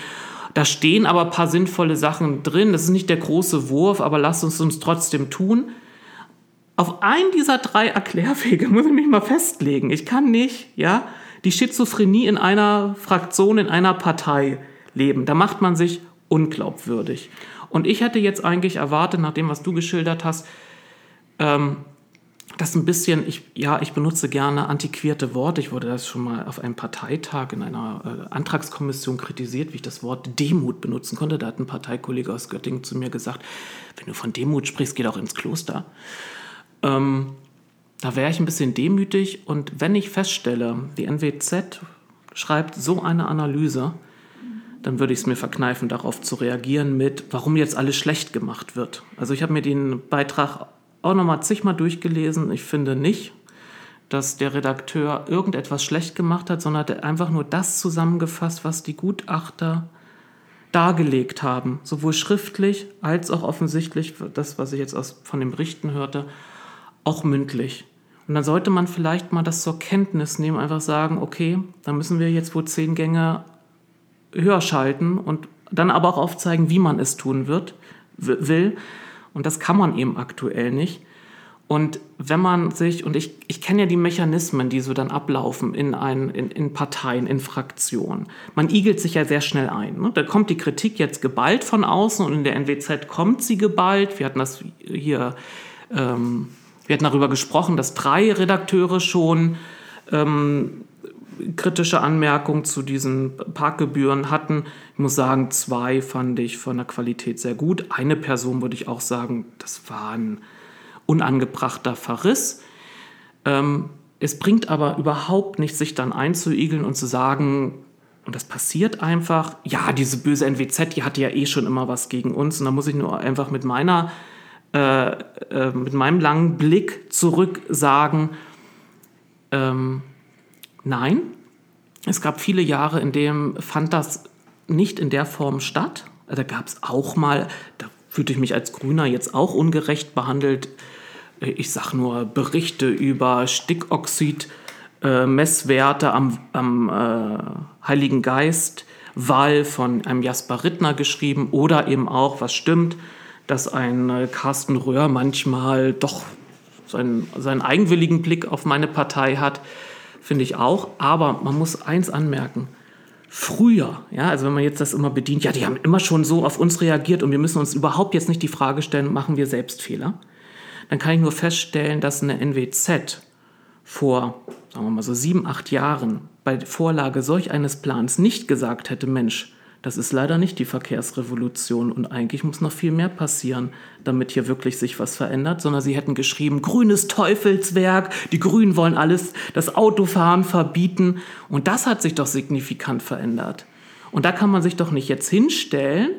Da stehen aber ein paar sinnvolle Sachen drin. Das ist nicht der große Wurf, aber lasst uns uns trotzdem tun. auf einen dieser drei Erklärwege muss ich mich mal festlegen. Ich kann nicht, ja, die Schizophrenie in einer Fraktion, in einer Partei leben. Da macht man sich unglaubwürdig. Und ich hätte jetzt eigentlich erwartet, nach dem, was du geschildert hast, ähm, das ein bisschen, ich, ja, ich benutze gerne antiquierte Worte. Ich wurde das schon mal auf einem Parteitag in einer äh, Antragskommission kritisiert, wie ich das Wort Demut benutzen konnte. Da hat ein Parteikollege aus Göttingen zu mir gesagt, wenn du von Demut sprichst, geh doch ins Kloster. Ähm, da wäre ich ein bisschen demütig und wenn ich feststelle, die NWZ schreibt so eine Analyse, dann würde ich es mir verkneifen, darauf zu reagieren mit, warum jetzt alles schlecht gemacht wird. Also ich habe mir den Beitrag auch nochmal zigmal durchgelesen. Ich finde nicht, dass der Redakteur irgendetwas schlecht gemacht hat, sondern hat einfach nur das zusammengefasst, was die Gutachter dargelegt haben, sowohl schriftlich als auch offensichtlich, das, was ich jetzt aus, von den Berichten hörte, auch mündlich. Und dann sollte man vielleicht mal das zur Kenntnis nehmen, einfach sagen, okay, dann müssen wir jetzt wohl zehn Gänge höher schalten und dann aber auch aufzeigen, wie man es tun wird, will. Und das kann man eben aktuell nicht. Und wenn man sich, und ich, ich kenne ja die Mechanismen, die so dann ablaufen in, ein, in, in Parteien, in Fraktionen. Man igelt sich ja sehr schnell ein. Ne? Da kommt die Kritik jetzt geballt von außen und in der NWZ kommt sie geballt. Wir hatten das hier, ähm, wir hatten darüber gesprochen, dass drei Redakteure schon ähm, kritische Anmerkungen zu diesen Parkgebühren hatten. Ich muss sagen, zwei fand ich von der Qualität sehr gut. Eine Person würde ich auch sagen, das war ein unangebrachter Verriss. Ähm, es bringt aber überhaupt nichts, sich dann einzuigeln und zu sagen, und das passiert einfach, ja, diese böse NWZ, die hatte ja eh schon immer was gegen uns. Und da muss ich nur einfach mit meiner, äh, äh, mit meinem langen Blick zurück sagen, ähm, Nein, es gab viele Jahre, in denen fand das nicht in der Form statt. Da gab es auch mal, da fühlte ich mich als Grüner jetzt auch ungerecht behandelt. Ich sage nur Berichte über Stickoxid, äh, Messwerte am, am äh, Heiligen Geist, Wahl von einem Jasper Rittner geschrieben oder eben auch, was stimmt, dass ein äh, Carsten Röhr manchmal doch seinen, seinen eigenwilligen Blick auf meine Partei hat finde ich auch. Aber man muss eins anmerken. Früher, ja, also wenn man jetzt das immer bedient, ja, die haben immer schon so auf uns reagiert und wir müssen uns überhaupt jetzt nicht die Frage stellen, machen wir selbst Fehler? Dann kann ich nur feststellen, dass eine NWZ vor, sagen wir mal so sieben, acht Jahren bei Vorlage solch eines Plans nicht gesagt hätte, Mensch, das ist leider nicht die Verkehrsrevolution und eigentlich muss noch viel mehr passieren, damit hier wirklich sich was verändert, sondern sie hätten geschrieben, grünes Teufelswerk, die Grünen wollen alles, das Autofahren verbieten und das hat sich doch signifikant verändert. Und da kann man sich doch nicht jetzt hinstellen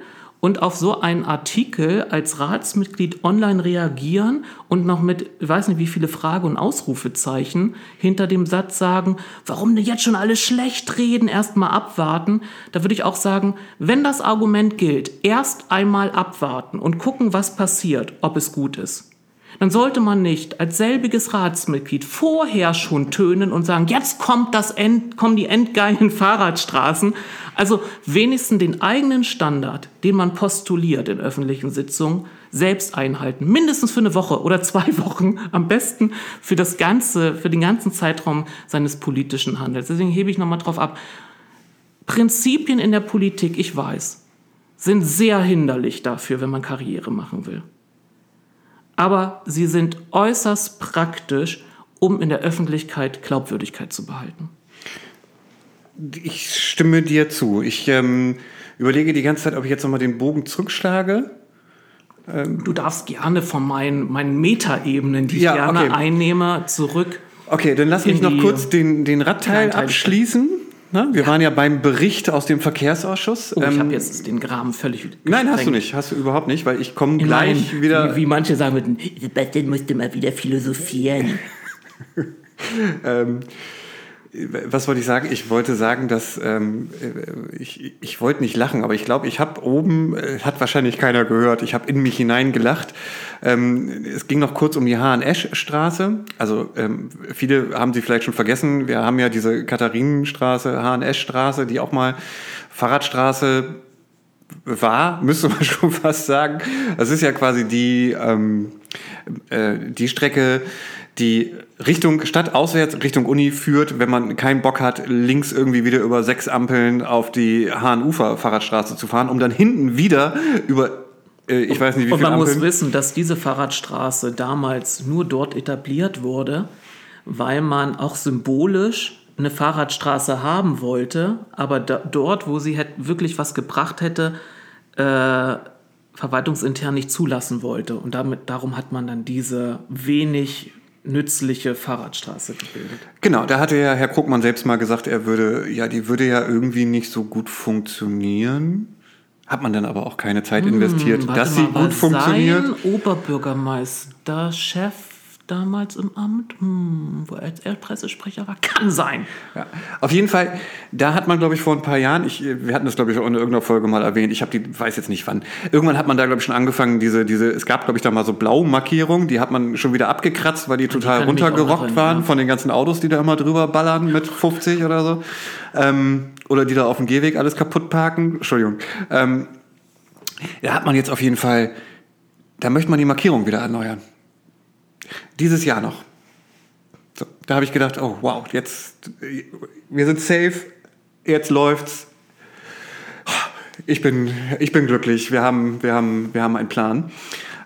und auf so einen Artikel als Ratsmitglied online reagieren und noch mit, ich weiß nicht wie viele Frage- und Ausrufezeichen hinter dem Satz sagen, warum denn jetzt schon alles schlecht reden, erst mal abwarten. Da würde ich auch sagen, wenn das Argument gilt, erst einmal abwarten und gucken, was passiert, ob es gut ist dann sollte man nicht als selbiges Ratsmitglied vorher schon tönen und sagen, jetzt kommt das End, kommen die endgeilen Fahrradstraßen. Also wenigstens den eigenen Standard, den man postuliert in öffentlichen Sitzungen, selbst einhalten. Mindestens für eine Woche oder zwei Wochen. Am besten für das ganze, für den ganzen Zeitraum seines politischen Handels. Deswegen hebe ich nochmal drauf ab. Prinzipien in der Politik, ich weiß, sind sehr hinderlich dafür, wenn man Karriere machen will aber sie sind äußerst praktisch, um in der Öffentlichkeit Glaubwürdigkeit zu behalten. Ich stimme dir zu. Ich ähm, überlege die ganze Zeit, ob ich jetzt nochmal den Bogen zurückschlage. Ähm du darfst gerne von meinen, meinen Metaebenen, die ja, ich gerne okay. einnehme, zurück. Okay, dann lass mich noch kurz den, den Radteil abschließen. Ne? Wir ja. waren ja beim Bericht aus dem Verkehrsausschuss. Oh, ich ähm, habe jetzt den Graben völlig. Nein, hast du nicht. Hast du überhaupt nicht, weil ich komme gleich Nein, wieder. Wie, wie, manche sagen würden, Sebastian musste mal wieder philosophieren. ähm, was wollte ich sagen? Ich wollte sagen, dass ähm, ich, ich wollte nicht lachen, aber ich glaube, ich habe oben, äh, hat wahrscheinlich keiner gehört, ich habe in mich hinein gelacht. Ähm, es ging noch kurz um die Hahn-Esch-Straße. Also ähm, viele haben sie vielleicht schon vergessen. Wir haben ja diese Katharinenstraße, Hahn-Esch-Straße, die auch mal Fahrradstraße war, müsste man schon fast sagen. Das ist ja quasi die, ähm, äh, die Strecke, die Richtung Stadt auswärts, Richtung Uni führt, wenn man keinen Bock hat, links irgendwie wieder über sechs Ampeln auf die Hahnufer Fahrradstraße zu fahren, um dann hinten wieder über äh, ich weiß nicht, wie Und man muss wissen, dass diese Fahrradstraße damals nur dort etabliert wurde, weil man auch symbolisch eine Fahrradstraße haben wollte, aber da, dort, wo sie wirklich was gebracht hätte, äh, verwaltungsintern nicht zulassen wollte. Und damit, darum hat man dann diese wenig nützliche Fahrradstraße gebildet. Genau, da hatte ja Herr Krugmann selbst mal gesagt, er würde, ja, die würde ja irgendwie nicht so gut funktionieren. Hat man dann aber auch keine Zeit investiert, Hm, dass sie mal, war gut funktioniert. Sein Oberbürgermeister, Chef damals im Amt, hm, wo er als er Pressesprecher war, kann sein. Ja. Auf jeden Fall, da hat man, glaube ich, vor ein paar Jahren, ich, wir hatten das, glaube ich, auch in irgendeiner Folge mal erwähnt, ich habe die, weiß jetzt nicht wann, irgendwann hat man da, glaube ich, schon angefangen, diese, diese, es gab, glaube ich, da mal so Blaumarkierungen, die hat man schon wieder abgekratzt, weil die total noch runtergerockt waren ja. von den ganzen Autos, die da immer drüber ballern mit 50 oder so. Ähm, oder die da auf dem Gehweg alles kaputt parken. Entschuldigung. Ähm, da hat man jetzt auf jeden Fall, da möchte man die Markierung wieder erneuern. Dieses Jahr noch. So, da habe ich gedacht, oh wow, jetzt, wir sind safe, jetzt läuft's. Ich bin, ich bin glücklich, wir haben, wir haben, wir haben einen Plan.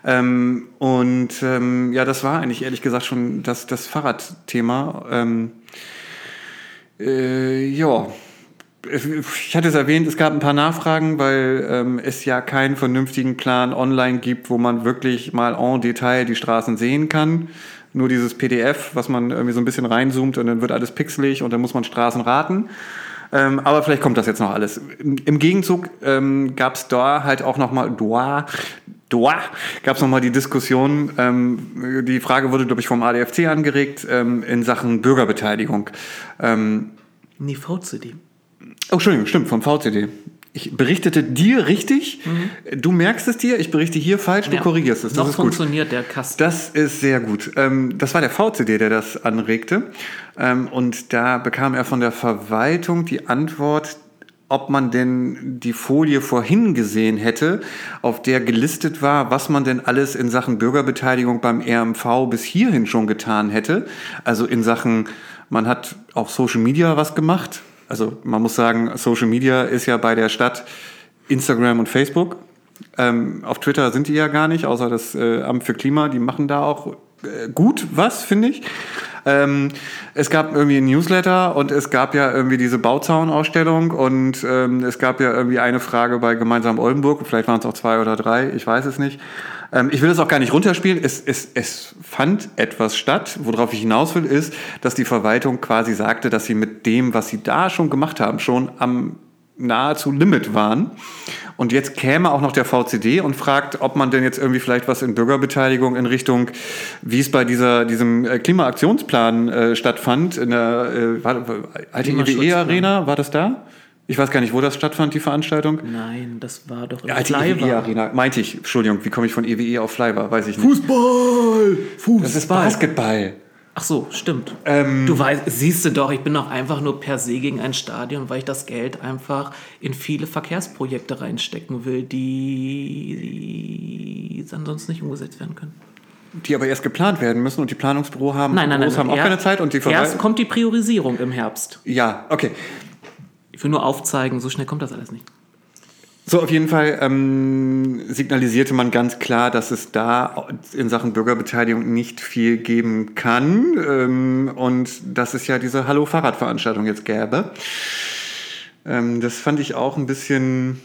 Ähm, und ähm, ja, das war eigentlich ehrlich gesagt schon das, das Fahrradthema. Ähm, äh, ja, ich hatte es erwähnt, es gab ein paar Nachfragen, weil ähm, es ja keinen vernünftigen Plan online gibt, wo man wirklich mal en Detail die Straßen sehen kann. Nur dieses PDF, was man irgendwie so ein bisschen reinzoomt und dann wird alles pixelig und dann muss man Straßen raten. Ähm, aber vielleicht kommt das jetzt noch alles. Im, Gegenzug ähm, gab es da halt auch nochmal, Doa, Doa, gab es nochmal die Diskussion, ähm, die Frage wurde, glaube ich, vom ADFC angeregt, ähm, in Sachen Bürgerbeteiligung. Ähm, Nee, VCD. Oh, Entschuldigung, stimmt, vom VCD. Ich berichtete dir richtig, du merkst es dir, ich berichte hier falsch, du Mhm. Ja. korrigierst es. Das Noch ist gut. funktioniert der Kasten. Das ist sehr gut. Ähm, das war der VCD, der das anregte. Ähm, und da bekam er von der Verwaltung die Antwort, ob man denn die Folie vorhin gesehen hätte, auf der gelistet war, was man denn alles in Sachen Bürgerbeteiligung beim RMV bis hierhin schon getan hätte. Also in Sachen, man hat auch Social Media was gemacht. Also man muss sagen, Social Media ist ja bei der Stadt Instagram und Facebook. Ähm, auf Twitter sind die ja gar nicht, außer das äh, Amt für Klima, die machen da auch äh, gut was, finde ich. Ähm, es gab irgendwie ein Newsletter und es gab ja irgendwie diese Bauzaunausstellung und ähm, es gab ja irgendwie eine Frage bei Gemeinsam Oldenburg, vielleicht waren es auch zwei oder drei, ich weiß es nicht. Ähm, ich will das auch gar nicht runterspielen. Es, es, es fand etwas statt. Worauf ich hinaus will, ist, dass die Verwaltung quasi sagte, dass sie mit dem, was sie da schon gemacht haben, schon am nahezu Limit waren. Und jetzt käme auch noch der VCD und fragt, ob man denn jetzt irgendwie vielleicht was in Bürgerbeteiligung in Richtung, wie es bei dieser, diesem äh, Klimaaktionsplan äh, stattfand, in der äh, war, war- alte Klimaschutzplan. IWE-Arena, war das da? Ich weiß gar nicht, wo das stattfand, die Veranstaltung. Nein, das war doch im Ja, alte Fly war. IWE-Arena, meinte ich. Entschuldigung, wie komme ich von EWE auf Flybar? Weiß ich nicht. Fußball! Fußball! Das ist Basketball. Ach so, stimmt. Ähm, du weißt, siehst du doch, ich bin doch einfach nur per se gegen ein Stadion, weil ich das Geld einfach in viele Verkehrsprojekte reinstecken will, die ansonsten nicht umgesetzt werden können. Die aber erst geplant werden müssen und die Planungsbüro haben, Nein, nein, nein. Büros haben auch Er- keine Zeit und die Erst Verwaltung. kommt die Priorisierung im Herbst. Ja, okay. Ich will nur aufzeigen, so schnell kommt das alles nicht. So, auf jeden Fall ähm, signalisierte man ganz klar, dass es da in Sachen Bürgerbeteiligung nicht viel geben kann ähm, und dass es ja diese Hallo-Fahrrad-Veranstaltung jetzt gäbe. Ähm, das fand ich auch ein bisschen,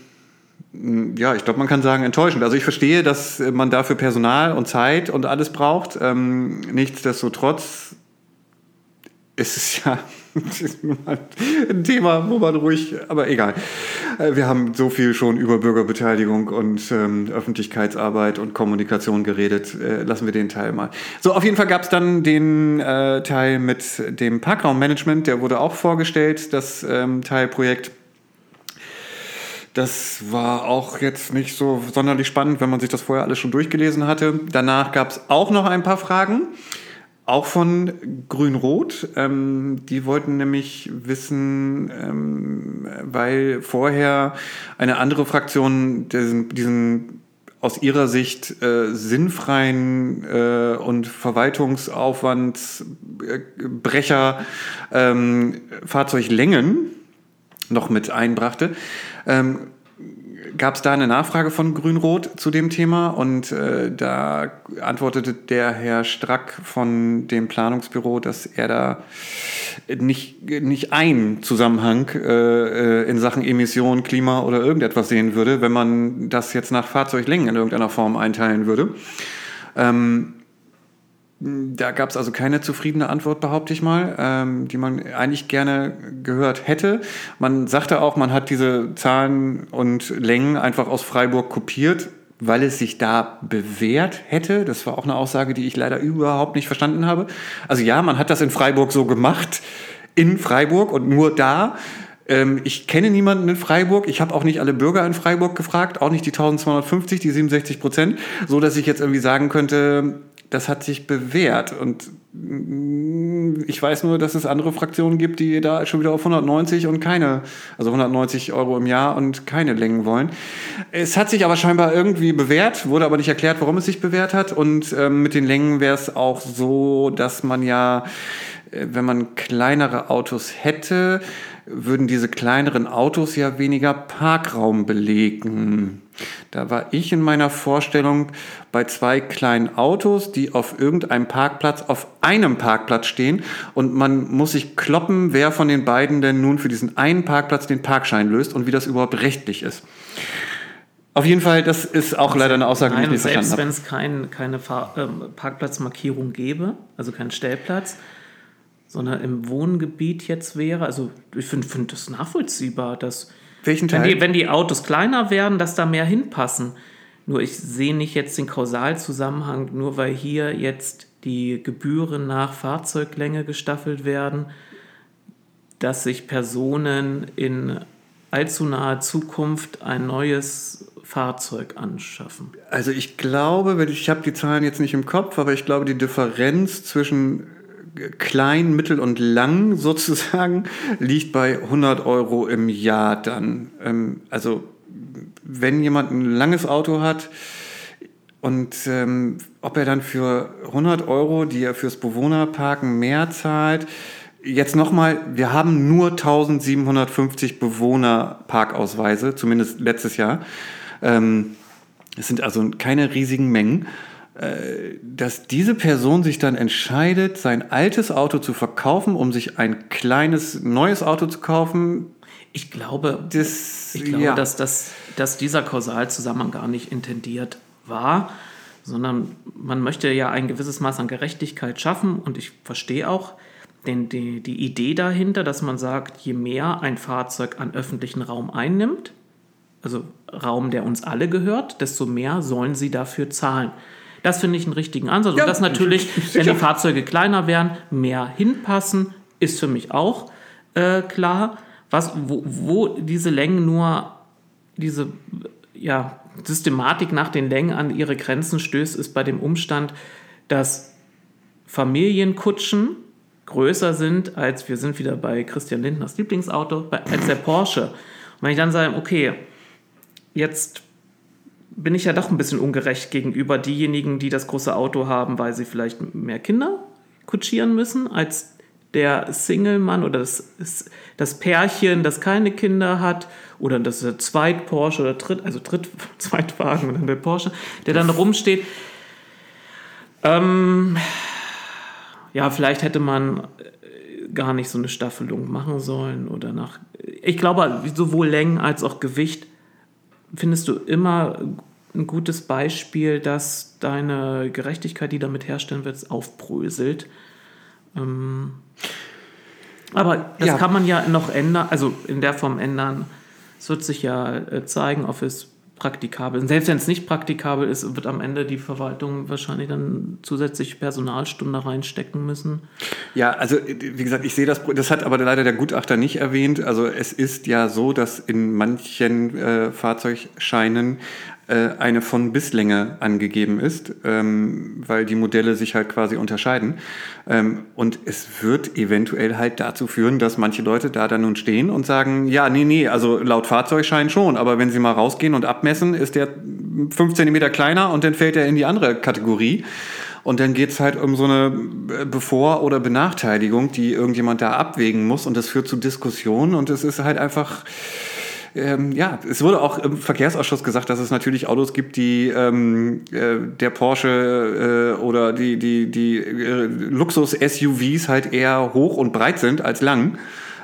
mh, ja, ich glaube, man kann sagen, enttäuschend. Also ich verstehe, dass man dafür Personal und Zeit und alles braucht. Ähm, nichtsdestotrotz ist es ja ein Thema, wo man ruhig, aber egal. Äh, Wir haben so viel schon über Bürgerbeteiligung und ähm, Öffentlichkeitsarbeit und Kommunikation geredet. Äh, lassen wir den Teil mal. So, auf jeden Fall gab es dann den äh, Teil mit dem Parkraummanagement, der wurde auch vorgestellt, das ähm, Teilprojekt. Das war auch jetzt nicht so sonderlich spannend, wenn man sich das vorher alles schon durchgelesen hatte. Danach gab es auch noch ein paar Fragen. Auch von Grün-Rot. Ähm, die wollten nämlich wissen, ähm, weil vorher eine andere Fraktion diesen, diesen aus ihrer Sicht äh, sinnfreien äh, und Verwaltungsaufwandsbrecher ähm, Fahrzeuglängen noch mit einbrachte. Ähm, gab es da eine Nachfrage von Grün-Rot zu dem Thema und äh, da antwortete der Herr Strack von dem Planungsbüro, dass er da nicht, nicht einen Zusammenhang äh, in Sachen Emission, Klima oder irgendetwas sehen würde, wenn man das jetzt nach Fahrzeuglängen in irgendeiner Form einteilen würde. Ähm, da gab es also keine zufriedene Antwort, behaupte ich mal, ähm, die man eigentlich gerne gehört hätte. Man sagte auch, man hat diese Zahlen und Längen einfach aus Freiburg kopiert, weil es sich da bewährt hätte. Das war auch eine Aussage, die ich leider überhaupt nicht verstanden habe. Also ja, man hat das in Freiburg so gemacht, in Freiburg und nur da. Ähm, ich kenne niemanden in Freiburg. Ich habe auch nicht alle Bürger in Freiburg gefragt, auch nicht die 1250, die 67 Prozent, so dass ich jetzt irgendwie sagen könnte, das hat sich bewährt. Und mm, ich weiß nur, dass es andere Fraktionen gibt, die da schon wieder auf 190 und keine, also 190 Euro im Jahr und keine Längen wollen. Es hat sich aber scheinbar irgendwie bewährt, wurde aber nicht erklärt, warum es sich bewährt hat. Und ähm, mit den Längen wäre es auch so, dass man ja, äh, wenn man kleinere Autos hätte, würden diese kleineren Autos ja weniger Parkraum belegen. Da war ich in meiner Vorstellung bei zwei kleinen Autos, die auf irgendeinem Parkplatz, auf einem Parkplatz stehen und man muss sich kloppen, wer von den beiden denn nun für diesen einen Parkplatz den Parkschein löst und wie das überhaupt rechtlich ist. Auf jeden Fall, das ist auch leider eine Aussage, Nein, die ich nicht selbst verstanden wenn es kein, keine Fahr ähm, Parkplatzmarkierung gäbe, also keinen Stellplatz, sondern im Wohngebiet jetzt wäre, also ich finde find das nachvollziehbar, dass Welchen wenn Teil? die, wenn die Autos kleiner werden, dass da mehr hinpassen. Nur ich sehe nicht jetzt den Kausalzusammenhang, nur weil hier jetzt die Gebühren nach Fahrzeuglänge gestaffelt werden, dass sich Personen in allzu naher Zukunft ein neues Fahrzeug anschaffen. Also ich glaube, wenn ich habe die Zahlen jetzt nicht im Kopf, aber ich glaube, die Differenz zwischen klein, mittel und lang sozusagen liegt bei 100 Euro im Jahr dann. Ähm, also wenn jemand ein langes Auto hat und ähm, ob er dann für 100 Euro, die er fürs Bewohnerparken mehr zahlt, Jetzt nochmal, wir haben nur 1750 Bewohnerparkausweise, zumindest letztes Jahr. Ähm, es sind also keine riesigen Mengen. Äh, dass diese Person sich dann entscheidet, sein altes Auto zu verkaufen, um sich ein kleines neues Auto zu kaufen, Ich glaube, das, Ich glaube, ja. dass, dass, dass dieser Kausalzusammenhang gar nicht intendiert war, sondern man möchte ja ein gewisses Maß an Gerechtigkeit schaffen und ich verstehe auch den, die, die Idee dahinter, dass man sagt, je mehr ein Fahrzeug an öffentlichen Raum einnimmt, also Raum, der uns alle gehört, desto mehr sollen sie dafür zahlen. Das finde ich einen richtigen Ansatz. Ja, und das natürlich, wenn sicher. die Fahrzeuge kleiner werden, mehr hinpassen, ist für mich auch äh, klar. Was, wo, wo diese Längen nur, diese ja, Systematik nach den Längen an ihre Grenzen stößt, ist bei dem Umstand, dass Familienkutschen größer sind als, wir sind wieder bei Christian Lindners Lieblingsauto, als der Porsche. Und wenn ich dann sage, okay, jetzt bin ich ja doch ein bisschen ungerecht gegenüber diejenigen, die das große Auto haben, weil sie vielleicht mehr Kinder kutschieren müssen, als der Single-Mann oder das, das Pärchen, das keine Kinder hat, oder das Zweit-Porsche oder Dritt, also Dritt, Zweitwagen und der Porsche, der dann rumsteht. Ähm, ja, vielleicht hätte man äh, gar nicht so eine Staffelung machen sollen oder nach. Ich glaube, sowohl Längen als auch Gewicht findest du immer ein gutes Beispiel, dass deine Gerechtigkeit, die damit herstellen wird, aufbröselt. Ähm, aber das Ja. kann man ja noch ändern, also in der Form ändern. Es wird sich ja äh, zeigen, ob es praktikabel. Und Selbst wenn es nicht praktikabel ist, wird am Ende die Verwaltung wahrscheinlich dann zusätzliche Personalstunde reinstecken müssen. Ja, also wie gesagt, ich sehe das, das hat aber leider der Gutachter nicht erwähnt. Also es ist ja so, dass in manchen äh, Fahrzeugscheinen eine von bis Länge angegeben ist, ähm, weil die Modelle sich halt quasi unterscheiden. Ähm, und es wird eventuell halt dazu führen, dass manche Leute da dann nun stehen und sagen, ja, nee, nee, also laut Fahrzeugschein schon, aber wenn sie mal rausgehen und abmessen, ist der 5 cm kleiner und dann fällt er in die andere Kategorie. Und dann geht's halt um so eine Bevor- oder Benachteiligung, die irgendjemand da abwägen muss. Und das führt zu Diskussionen. Und es ist halt einfach, ähm, ja, es wurde auch im Verkehrsausschuss gesagt, dass es natürlich Autos gibt, die ähm, äh, der Porsche äh, oder die, die, die äh, Luxus-SUVs halt eher hoch und breit sind als lang.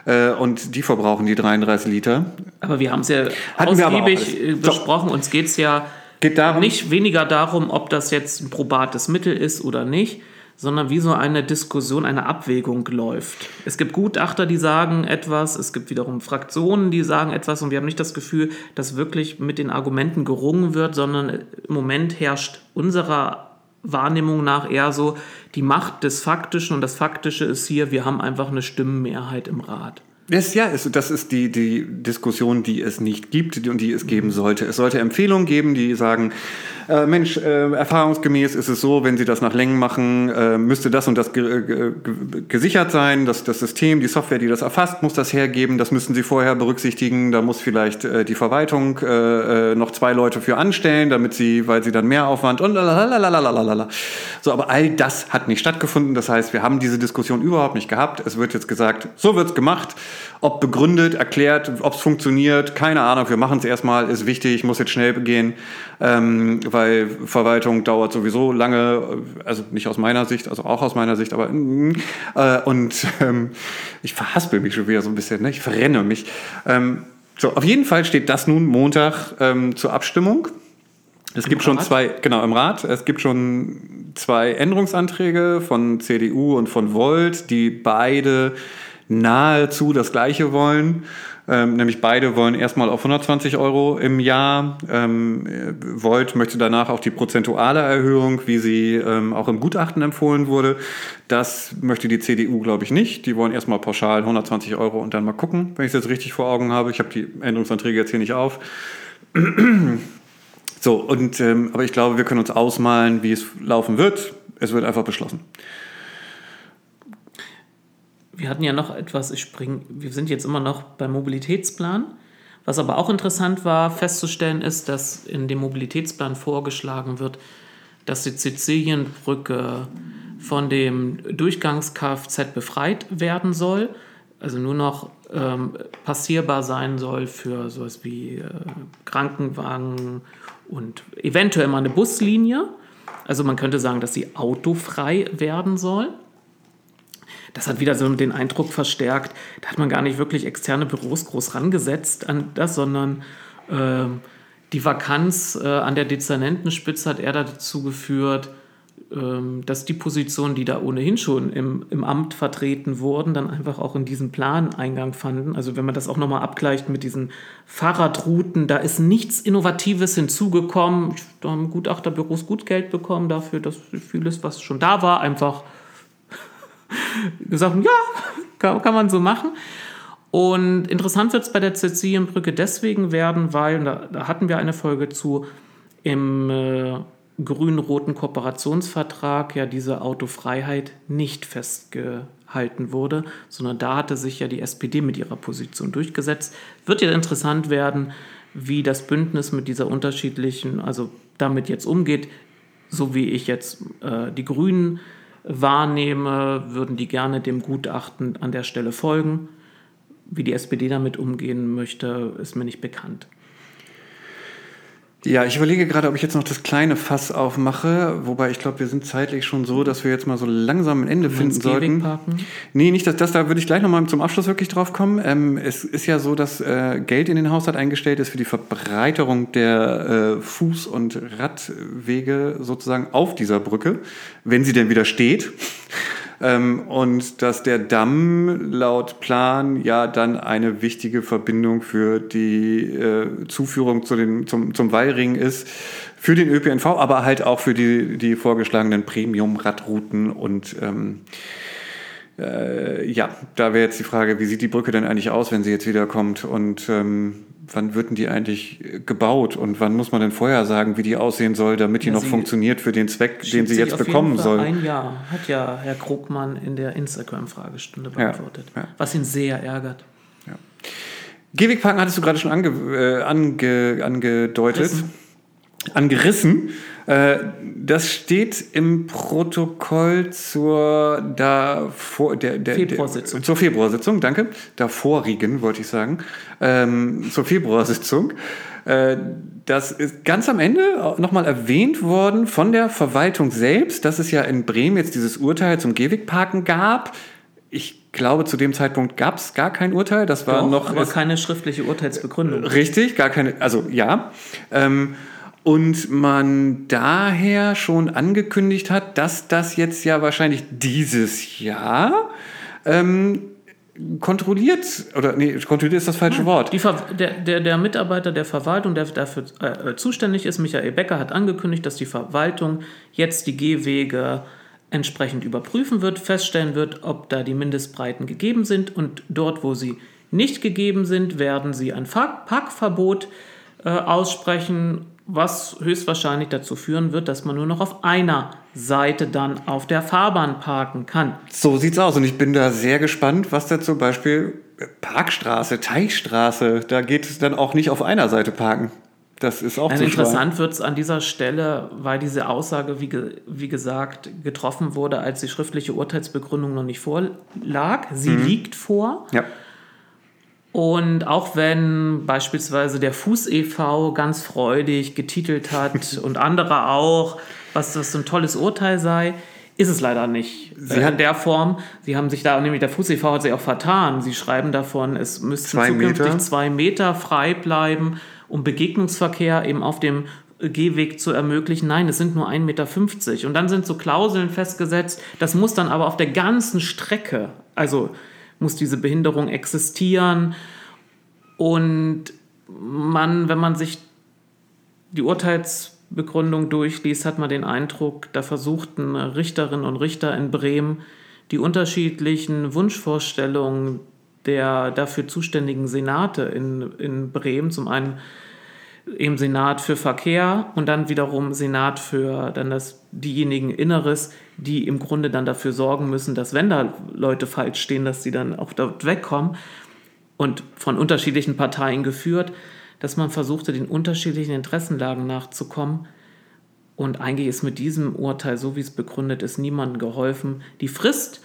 Äh, und die verbrauchen die 33 Liter. Aber wir haben es ja Hatten ausgiebig äh, besprochen. Uns geht es ja Geht darum, nicht weniger darum, ob das jetzt ein probates Mittel ist oder nicht, sondern wie so eine Diskussion, eine Abwägung läuft. Es gibt Gutachter, die sagen etwas, es gibt wiederum Fraktionen, die sagen etwas und wir haben nicht das Gefühl, dass wirklich mit den Argumenten gerungen wird, sondern im Moment herrscht unserer Wahrnehmung nach eher so die Macht des Faktischen und das Faktische ist hier, wir haben einfach eine Stimmenmehrheit im Rat. Das, ja, es, das ist die, die Diskussion, die es nicht gibt und die es geben sollte. Es sollte Empfehlungen geben, die sagen, äh, Mensch, äh, erfahrungsgemäß ist es so, wenn Sie das nach Längen machen, äh, müsste das und das ge ge ge gesichert sein. Das, das System, die Software, die das erfasst, muss das hergeben. Das müssten Sie vorher berücksichtigen. Da muss vielleicht äh, die Verwaltung äh, äh, noch zwei Leute für anstellen, damit Sie, weil Sie dann mehr Aufwand und lalalala. So, aber all das hat nicht stattgefunden. Das heißt, wir haben diese Diskussion überhaupt nicht gehabt. Es wird jetzt gesagt, so wird's gemacht. Ob begründet, erklärt, ob es funktioniert, keine Ahnung. Wir machen es erstmal, ist wichtig, muss jetzt schnell gehen, ähm, weil Verwaltung dauert sowieso lange, also nicht aus meiner Sicht, also auch aus meiner Sicht, aber mm, äh, und ähm, ich verhaspel mich schon wieder so ein bisschen, ne? ich verrenne mich. Ähm, so, auf jeden Fall steht das nun Montag ähm, zur Abstimmung. Es gibt schon Rat? zwei, genau, im Rat. Es gibt schon zwei Änderungsanträge von CDU und von Volt, die beide nahezu das Gleiche wollen. Ähm, nämlich beide wollen erstmal auf 120 Euro im Jahr. Ähm, äh, Volt möchte danach auch die prozentuale Erhöhung, wie sie ähm, auch im Gutachten empfohlen wurde. Das möchte die CDU, glaube ich, nicht. Die wollen erstmal pauschal 120 Euro und dann mal gucken, wenn ich es jetzt richtig vor Augen habe. Ich habe die Änderungsanträge jetzt hier nicht auf. So, und, ähm, aber ich glaube, wir können uns ausmalen, wie es laufen wird. Es wird einfach beschlossen. Wir hatten ja noch etwas, ich spring, wir sind jetzt immer noch beim Mobilitätsplan. Was aber auch interessant war festzustellen, ist, dass in dem Mobilitätsplan vorgeschlagen wird, dass die Sizilienbrücke von dem Durchgangs-Kfz befreit werden soll, also nur noch ähm, passierbar sein soll für sowas wie äh, Krankenwagen und eventuell mal eine Buslinie. Also man könnte sagen, dass sie autofrei werden soll. Das hat wieder so den Eindruck verstärkt, da hat man gar nicht wirklich externe Büros groß rangesetzt an das, sondern ähm, die Vakanz äh, an der Dezernentenspitze hat eher dazu geführt, ähm, dass die Positionen, die da ohnehin schon im, im Amt vertreten wurden, dann einfach auch in diesen Plan Eingang fanden. Also wenn man das auch nochmal abgleicht mit diesen Fahrradrouten, da ist nichts Innovatives hinzugekommen. Da haben Gutachterbüros gut Geld bekommen dafür, dass vieles, was schon da war, einfach gesagt, ja, kann, kann man so machen. Und interessant wird es bei der Sizilienbrücke deswegen werden, weil, da, da hatten wir eine Folge zu, im äh, grün-roten Kooperationsvertrag ja diese Autofreiheit nicht festgehalten wurde, sondern da hatte sich ja die SPD mit ihrer Position durchgesetzt. Wird ja interessant werden, wie das Bündnis mit dieser unterschiedlichen, also damit jetzt umgeht, so wie ich jetzt äh, die Grünen wahrnehme, würden die gerne dem Gutachten an der Stelle folgen. Wie die SPD damit umgehen möchte, ist mir nicht bekannt. Ja, ich überlege gerade, ob ich jetzt noch das kleine Fass aufmache, wobei ich glaube, wir sind zeitlich schon so, dass wir jetzt mal so langsam ein Ende finden sollten. parken? Nee, nicht das, das da würde ich gleich nochmal zum Abschluss wirklich drauf kommen. Ähm, es ist ja so, dass äh, Geld in den Haushalt eingestellt ist für die Verbreiterung der äh, Fuß- und Radwege sozusagen auf dieser Brücke, wenn sie denn wieder steht. Ähm, und dass der Damm laut Plan ja dann eine wichtige Verbindung für die äh, Zuführung zu den, zum, zum Wallring ist, für den ÖPNV, aber halt auch für die, die vorgeschlagenen Premium-Radrouten und ähm, äh, ja, da wäre jetzt die Frage, wie sieht die Brücke denn eigentlich aus, wenn sie jetzt wiederkommt? Und ähm, wann wird denn die eigentlich äh, gebaut und wann muss man denn vorher sagen, wie die aussehen soll, damit die Ja, noch funktioniert für den Zweck, den sie jetzt bekommen soll. Ein Jahr hat ja Herr Krugmann in der Instagram-Fragestunde beantwortet, ja. was ihn sehr ärgert. Gehwegparken hattest du gerade schon ange, äh, ange, angedeutet. Rissen. Angerissen. Äh, das steht im Protokoll zur davor, der, der, Februarsitzung. Zur Februarsitzung, danke. Davorigen, wollte ich sagen. Ähm, zur Februarsitzung. Äh, das ist ganz am Ende nochmal erwähnt worden von der Verwaltung selbst, dass es ja in Bremen jetzt dieses Urteil zum Gehwegparken gab. Ich glaube, zu dem Zeitpunkt gab es gar kein Urteil. Das war Doch, noch aber keine schriftliche Urteilsbegründung. Richtig, gar keine, also ja. Ähm, und man daher schon angekündigt hat, dass das jetzt ja wahrscheinlich dieses Jahr ähm, kontrolliert, oder nee, kontrolliert ist das falsche Wort. Die Ver der, der, der Mitarbeiter der Verwaltung, der dafür äh, zuständig ist, Michael Becker, hat angekündigt, dass die Verwaltung jetzt die Gehwege entsprechend überprüfen wird, feststellen wird, ob da die Mindestbreiten gegeben sind und dort, wo sie nicht gegeben sind, werden sie ein Parkverbot äh, aussprechen, was höchstwahrscheinlich dazu führen wird, dass man nur noch auf einer Seite dann auf der Fahrbahn parken kann. So sieht's aus. Und ich bin da sehr gespannt, was da zum Beispiel Parkstraße, Teichstraße, da geht es dann auch nicht auf einer Seite parken. Das ist auch schwer. interessant wird es an dieser Stelle, weil diese Aussage, wie, ge wie gesagt, getroffen wurde, als die schriftliche Urteilsbegründung noch nicht vorlag. Sie liegt vor. Ja. Und auch wenn beispielsweise der Fuß e.V. ganz freudig getitelt hat und andere auch, was das so ein tolles Urteil sei, ist es leider nicht Sie äh, in der Form. Sie haben sich da, nämlich der Fuß e.V. hat sich auch vertan. Sie schreiben davon, es müssten Zwei zukünftig Meter. zwei Meter frei bleiben, um Begegnungsverkehr eben auf dem Gehweg zu ermöglichen. Nein, es sind nur 1,50 Meter. Und dann sind so Klauseln festgesetzt, das muss dann aber auf der ganzen Strecke, also muss diese Behinderung existieren. Und man, wenn man sich die Urteilsbegründung durchliest, hat man den Eindruck, da versuchten Richterinnen und Richter in Bremen die unterschiedlichen Wunschvorstellungen der dafür zuständigen Senate in, in Bremen, zum einen eben Senat für Verkehr und dann wiederum Senat für dann das, diejenigen Inneres, die im Grunde dann dafür sorgen müssen, dass wenn da Leute falsch stehen, dass sie dann auch dort wegkommen und von unterschiedlichen Parteien geführt, dass man versuchte, den unterschiedlichen Interessenlagen nachzukommen. Und eigentlich ist mit diesem Urteil, so wie es begründet ist, niemandem geholfen. Die Frist,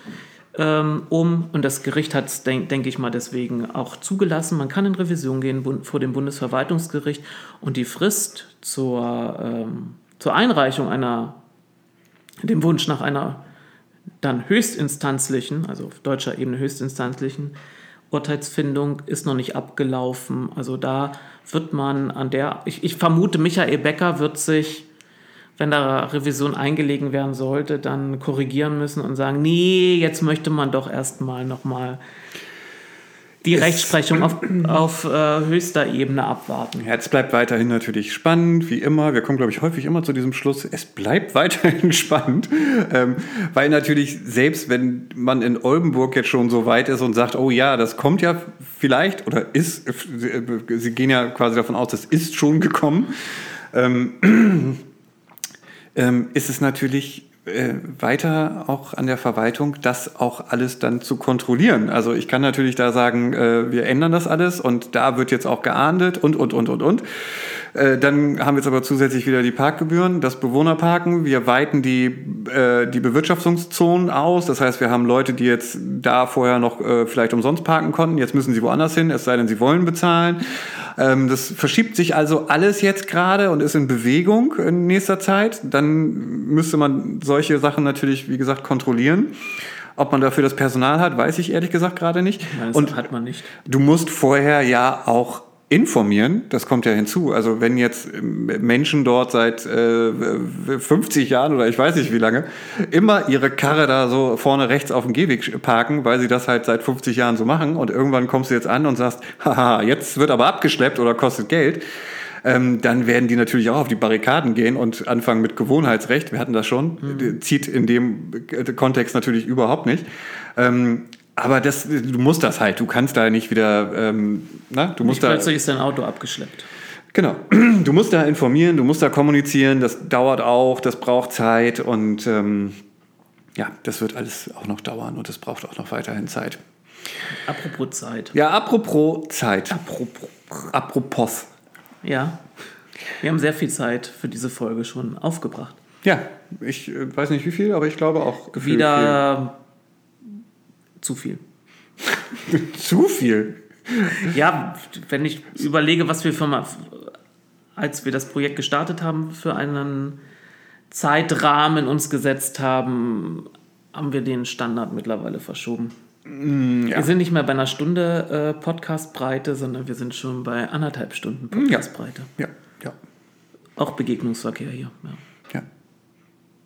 ähm, um, und das Gericht hat es, denke denk ich mal, deswegen auch zugelassen, man kann in Revision gehen vor dem Bundesverwaltungsgericht und die Frist zur, ähm, zur Einreichung einer, dem Wunsch nach einer dann höchstinstanzlichen, also auf deutscher Ebene höchstinstanzlichen Urteilsfindung ist noch nicht abgelaufen. Also da wird man an der, ich, ich vermute, Michael Becker wird sich, wenn da Revision eingelegen werden sollte, dann korrigieren müssen und sagen, nee, jetzt möchte man doch erstmal nochmal die Rechtsprechung auf, auf äh, höchster Ebene abwarten. Ja, es bleibt weiterhin natürlich spannend, wie immer. Wir kommen, glaube ich, häufig immer zu diesem Schluss. Es bleibt weiterhin spannend, ähm, weil natürlich selbst wenn man in Oldenburg jetzt schon so weit ist und sagt, oh ja, das kommt ja vielleicht oder ist, äh, Sie gehen ja quasi davon aus, das ist schon gekommen, ähm, ähm, ist es natürlich äh, weiter auch an der Verwaltung, das auch alles dann zu kontrollieren. Also ich kann natürlich da sagen, äh, wir ändern das alles und da wird jetzt auch geahndet und, und, und, und, und. Äh, dann haben wir jetzt aber zusätzlich wieder die Parkgebühren, das Bewohnerparken. Wir weiten die, äh, die Bewirtschaftungszonen aus. Das heißt, wir haben Leute, die jetzt da vorher noch äh, vielleicht umsonst parken konnten. Jetzt müssen sie woanders hin, es sei denn, sie wollen bezahlen. Ähm, das verschiebt sich also alles jetzt gerade und ist in Bewegung in nächster Zeit. Dann müsste man solche Sachen natürlich, wie gesagt, kontrollieren. Ob man dafür das Personal hat, weiß ich ehrlich gesagt gerade nicht. Ich meine, das Und hat man nicht. Du musst vorher ja auch informieren, das kommt ja hinzu. Also wenn jetzt ähm, Menschen dort seit äh, 50 Jahren oder ich weiß nicht wie lange immer ihre Karre da so vorne rechts auf dem Gehweg parken, weil sie das halt seit 50 Jahren so machen und irgendwann kommst du jetzt an und sagst, haha, jetzt wird aber abgeschleppt oder kostet Geld, ähm, dann werden die natürlich auch auf die Barrikaden gehen und anfangen mit Gewohnheitsrecht. Wir hatten das schon, zieht in dem Kontext natürlich überhaupt nicht. Ähm, Aber das, du musst das halt. Du kannst da nicht wieder, ähm, na, du musst Nicht da. plötzlich ist dein Auto abgeschleppt. Genau. Du musst da informieren, du musst da kommunizieren. Das dauert auch, das braucht Zeit und ähm, ja, das wird alles auch noch dauern und es braucht auch noch weiterhin Zeit. Apropos Zeit. Ja, apropos Zeit. Apropos. Apropos. Ja. Wir haben sehr viel Zeit für diese Folge schon aufgebracht. Ja, ich äh, weiß nicht wie viel, aber ich glaube auch Wieder zu viel. zu viel. Ja, wenn ich überlege, was wir für mal, als wir das Projekt gestartet haben, für einen Zeitrahmen uns gesetzt haben, haben wir den Standard mittlerweile verschoben. ja. Wir sind nicht mehr bei einer Stunde äh, Podcastbreite, sondern wir sind schon bei anderthalb Stunden Podcastbreite. Ja, ja, Auch Begegnungsverkehr hier. Ja. ja.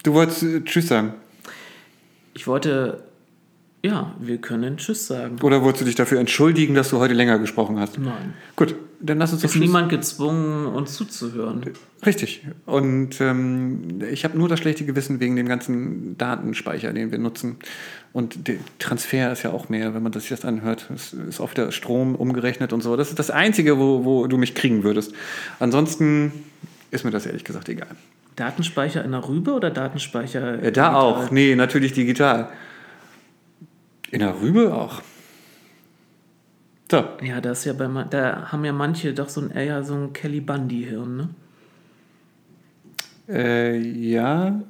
Du wolltest äh, Tschüss sagen. Ich wollte, ja, wir können Tschüss sagen. Oder wolltest du dich dafür entschuldigen, dass du heute länger gesprochen hast? Nein. Gut, dann lass uns Ist niemand gezwungen, uns zuzuhören. Richtig. Und ähm, ich habe nur das schlechte Gewissen wegen dem ganzen Datenspeicher, den wir nutzen. Und der Transfer ist ja auch mehr, wenn man das jetzt anhört. Es ist oft der Strom umgerechnet und so. Das ist das Einzige, wo, wo du mich kriegen würdest. Ansonsten ist mir das ehrlich gesagt egal. Datenspeicher in der Rübe oder Datenspeicher? Ja, da digital? auch. Nee, natürlich digital. In der Rübe auch. So. Ja, das ist ja bei da haben ja manche doch so ein eher so ein Kelly Bundy-Hirn, ne? Äh, ja.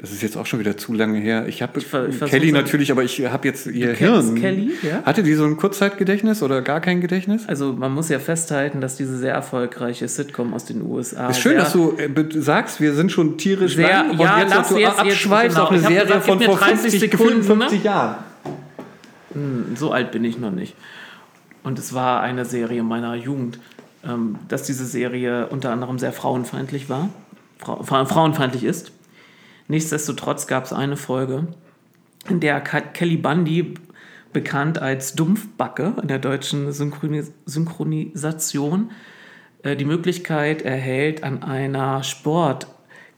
Das ist jetzt auch schon wieder zu lange her. Ich habe Kelly natürlich, aber ich habe jetzt ihr Hirn. Kelly, ja? Hatte die so ein Kurzzeitgedächtnis oder gar kein Gedächtnis? Also man muss ja festhalten, dass diese sehr erfolgreiche Sitcom aus den USA. ist schön, dass du äh, sagst, wir sind schon tierisch Sehr- lang und ja, jetzt, dass du jetzt- jetzt- abschweifst genau. auf eine Serie gesagt, von vor 30 50, gefühlt Sekunden, ne? 50 Jahren. So alt bin ich noch nicht. Und es war eine Serie meiner Jugend, ähm, dass diese Serie unter anderem sehr frauenfeindlich war, fra- frauenfeindlich ist. Nichtsdestotrotz gab es eine Folge, in der Kelly Bundy, bekannt als Dumpfbacke in der deutschen Synchronis Synchronisation, äh, die Möglichkeit erhält, an einer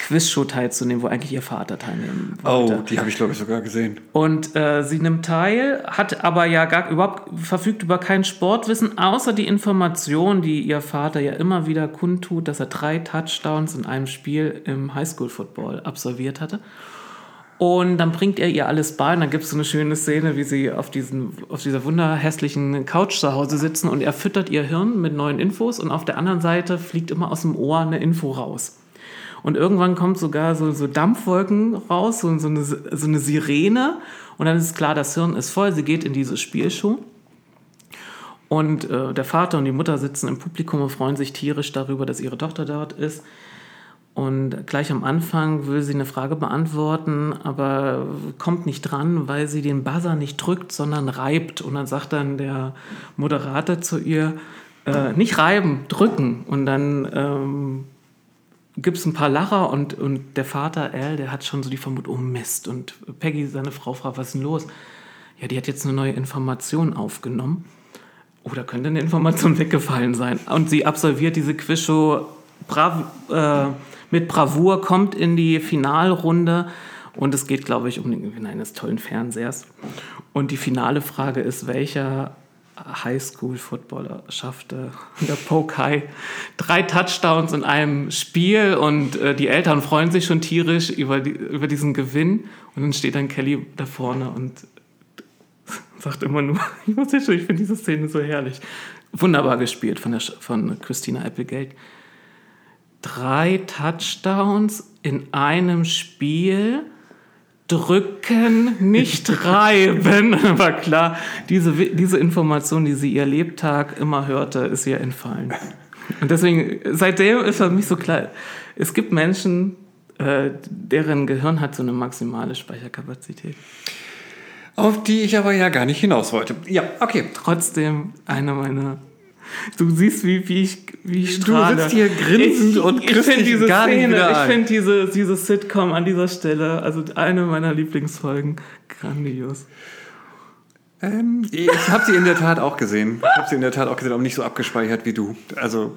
Sport-Quizshow teilzunehmen, wo eigentlich ihr Vater teilnehmen wollte. Oh, die habe ich glaube ich sogar gesehen. Und äh, sie nimmt teil, hat aber ja gar überhaupt verfügt über kein Sportwissen, außer die Information, die ihr Vater ja immer wieder kundtut, dass er drei Touchdowns in einem Spiel im Highschool-Football absolviert hatte. Und dann bringt er ihr alles bei und dann gibt es so eine schöne Szene, wie sie auf, diesen, auf dieser wunderhässlichen Couch zu Hause sitzen und er füttert ihr Hirn mit neuen Infos und auf der anderen Seite fliegt immer aus dem Ohr eine Info raus. Und irgendwann kommt sogar so, so Dampfwolken raus, so, so, eine, so eine Sirene. Und dann ist klar, das Hirn ist voll. Sie geht in diese Spielshow. Und äh, der Vater und die Mutter sitzen im Publikum und freuen sich tierisch darüber, dass ihre Tochter dort ist. Und gleich am Anfang will sie eine Frage beantworten, aber kommt nicht dran, weil sie den Buzzer nicht drückt, sondern reibt. Und dann sagt dann der Moderator zu ihr, äh, nicht reiben, drücken. Und dann ähm, gibt es ein paar Lacher und, und der Vater, Al, der hat schon so die Vermutung, oh Mist. Und Peggy, seine Frau, fragt, was ist denn los? Ja, die hat jetzt eine neue Information aufgenommen. Oder könnte eine Information weggefallen sein? Und sie absolviert diese Quizshow brav, äh, mit Bravour, kommt in die Finalrunde und es geht, glaube ich, um den Gewinn eines tollen Fernsehers. Und die finale Frage ist, welcher Highschool-Footballer schaffte in der Pokai drei Touchdowns in einem Spiel und äh, die Eltern freuen sich schon tierisch über, die, über diesen Gewinn und dann steht dann Kelly da vorne und sagt immer nur, ich muss jetzt schon, ich finde diese Szene so herrlich. Wunderbar gespielt von, der, von Christina Applegate. Drei Touchdowns in einem Spiel. Drücken, nicht reiben. War klar, diese, diese Information, die sie ihr Lebtag immer hörte, ist ihr entfallen. Und deswegen, seitdem ist für mich so klar, es gibt Menschen, äh, deren Gehirn hat so eine maximale Speicherkapazität. Auf die ich aber ja gar nicht hinaus wollte. Ja, okay. trotzdem einer meiner. Du siehst, wie, wie ich, wie ich Du strahle. sitzt hier grinsend und ich kriegst find dich diese gar nicht Szene, Ich finde diese, diese Sitcom an dieser Stelle, also eine meiner Lieblingsfolgen, grandios. Ähm, ich habe sie in der Tat auch gesehen. Ich habe sie in der Tat auch gesehen, aber nicht so abgespeichert wie du. Also,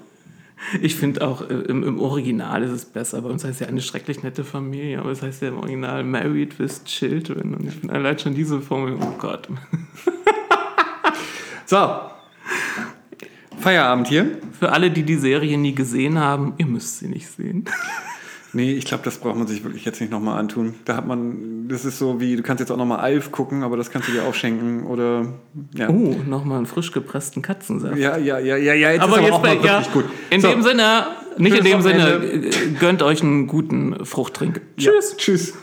Ich finde auch äh, im, im Original ist es besser. Bei uns heißt ja eine schrecklich nette Familie, aber es heißt ja im Original Married with Children. Und ich finde allein schon diese Formel, oh Gott. So. Feierabend hier. Für alle, die die Serie nie gesehen haben, ihr müsst sie nicht sehen. Nee, ich glaube, das braucht man sich wirklich jetzt nicht nochmal antun. Da hat man, das ist so wie, du kannst jetzt auch nochmal Alf gucken, aber das kannst du dir auch schenken oder, ja. Oh, nochmal einen frisch gepressten Katzensaft. Ja, ja, ja, ja, ja, jetzt aber ist jetzt auch bei, mal ja, wirklich gut. in So, dem Sinne, nicht in dem Sinne, äh, gönnt euch einen guten Fruchttrink. ja, Tschüss. Tschüss.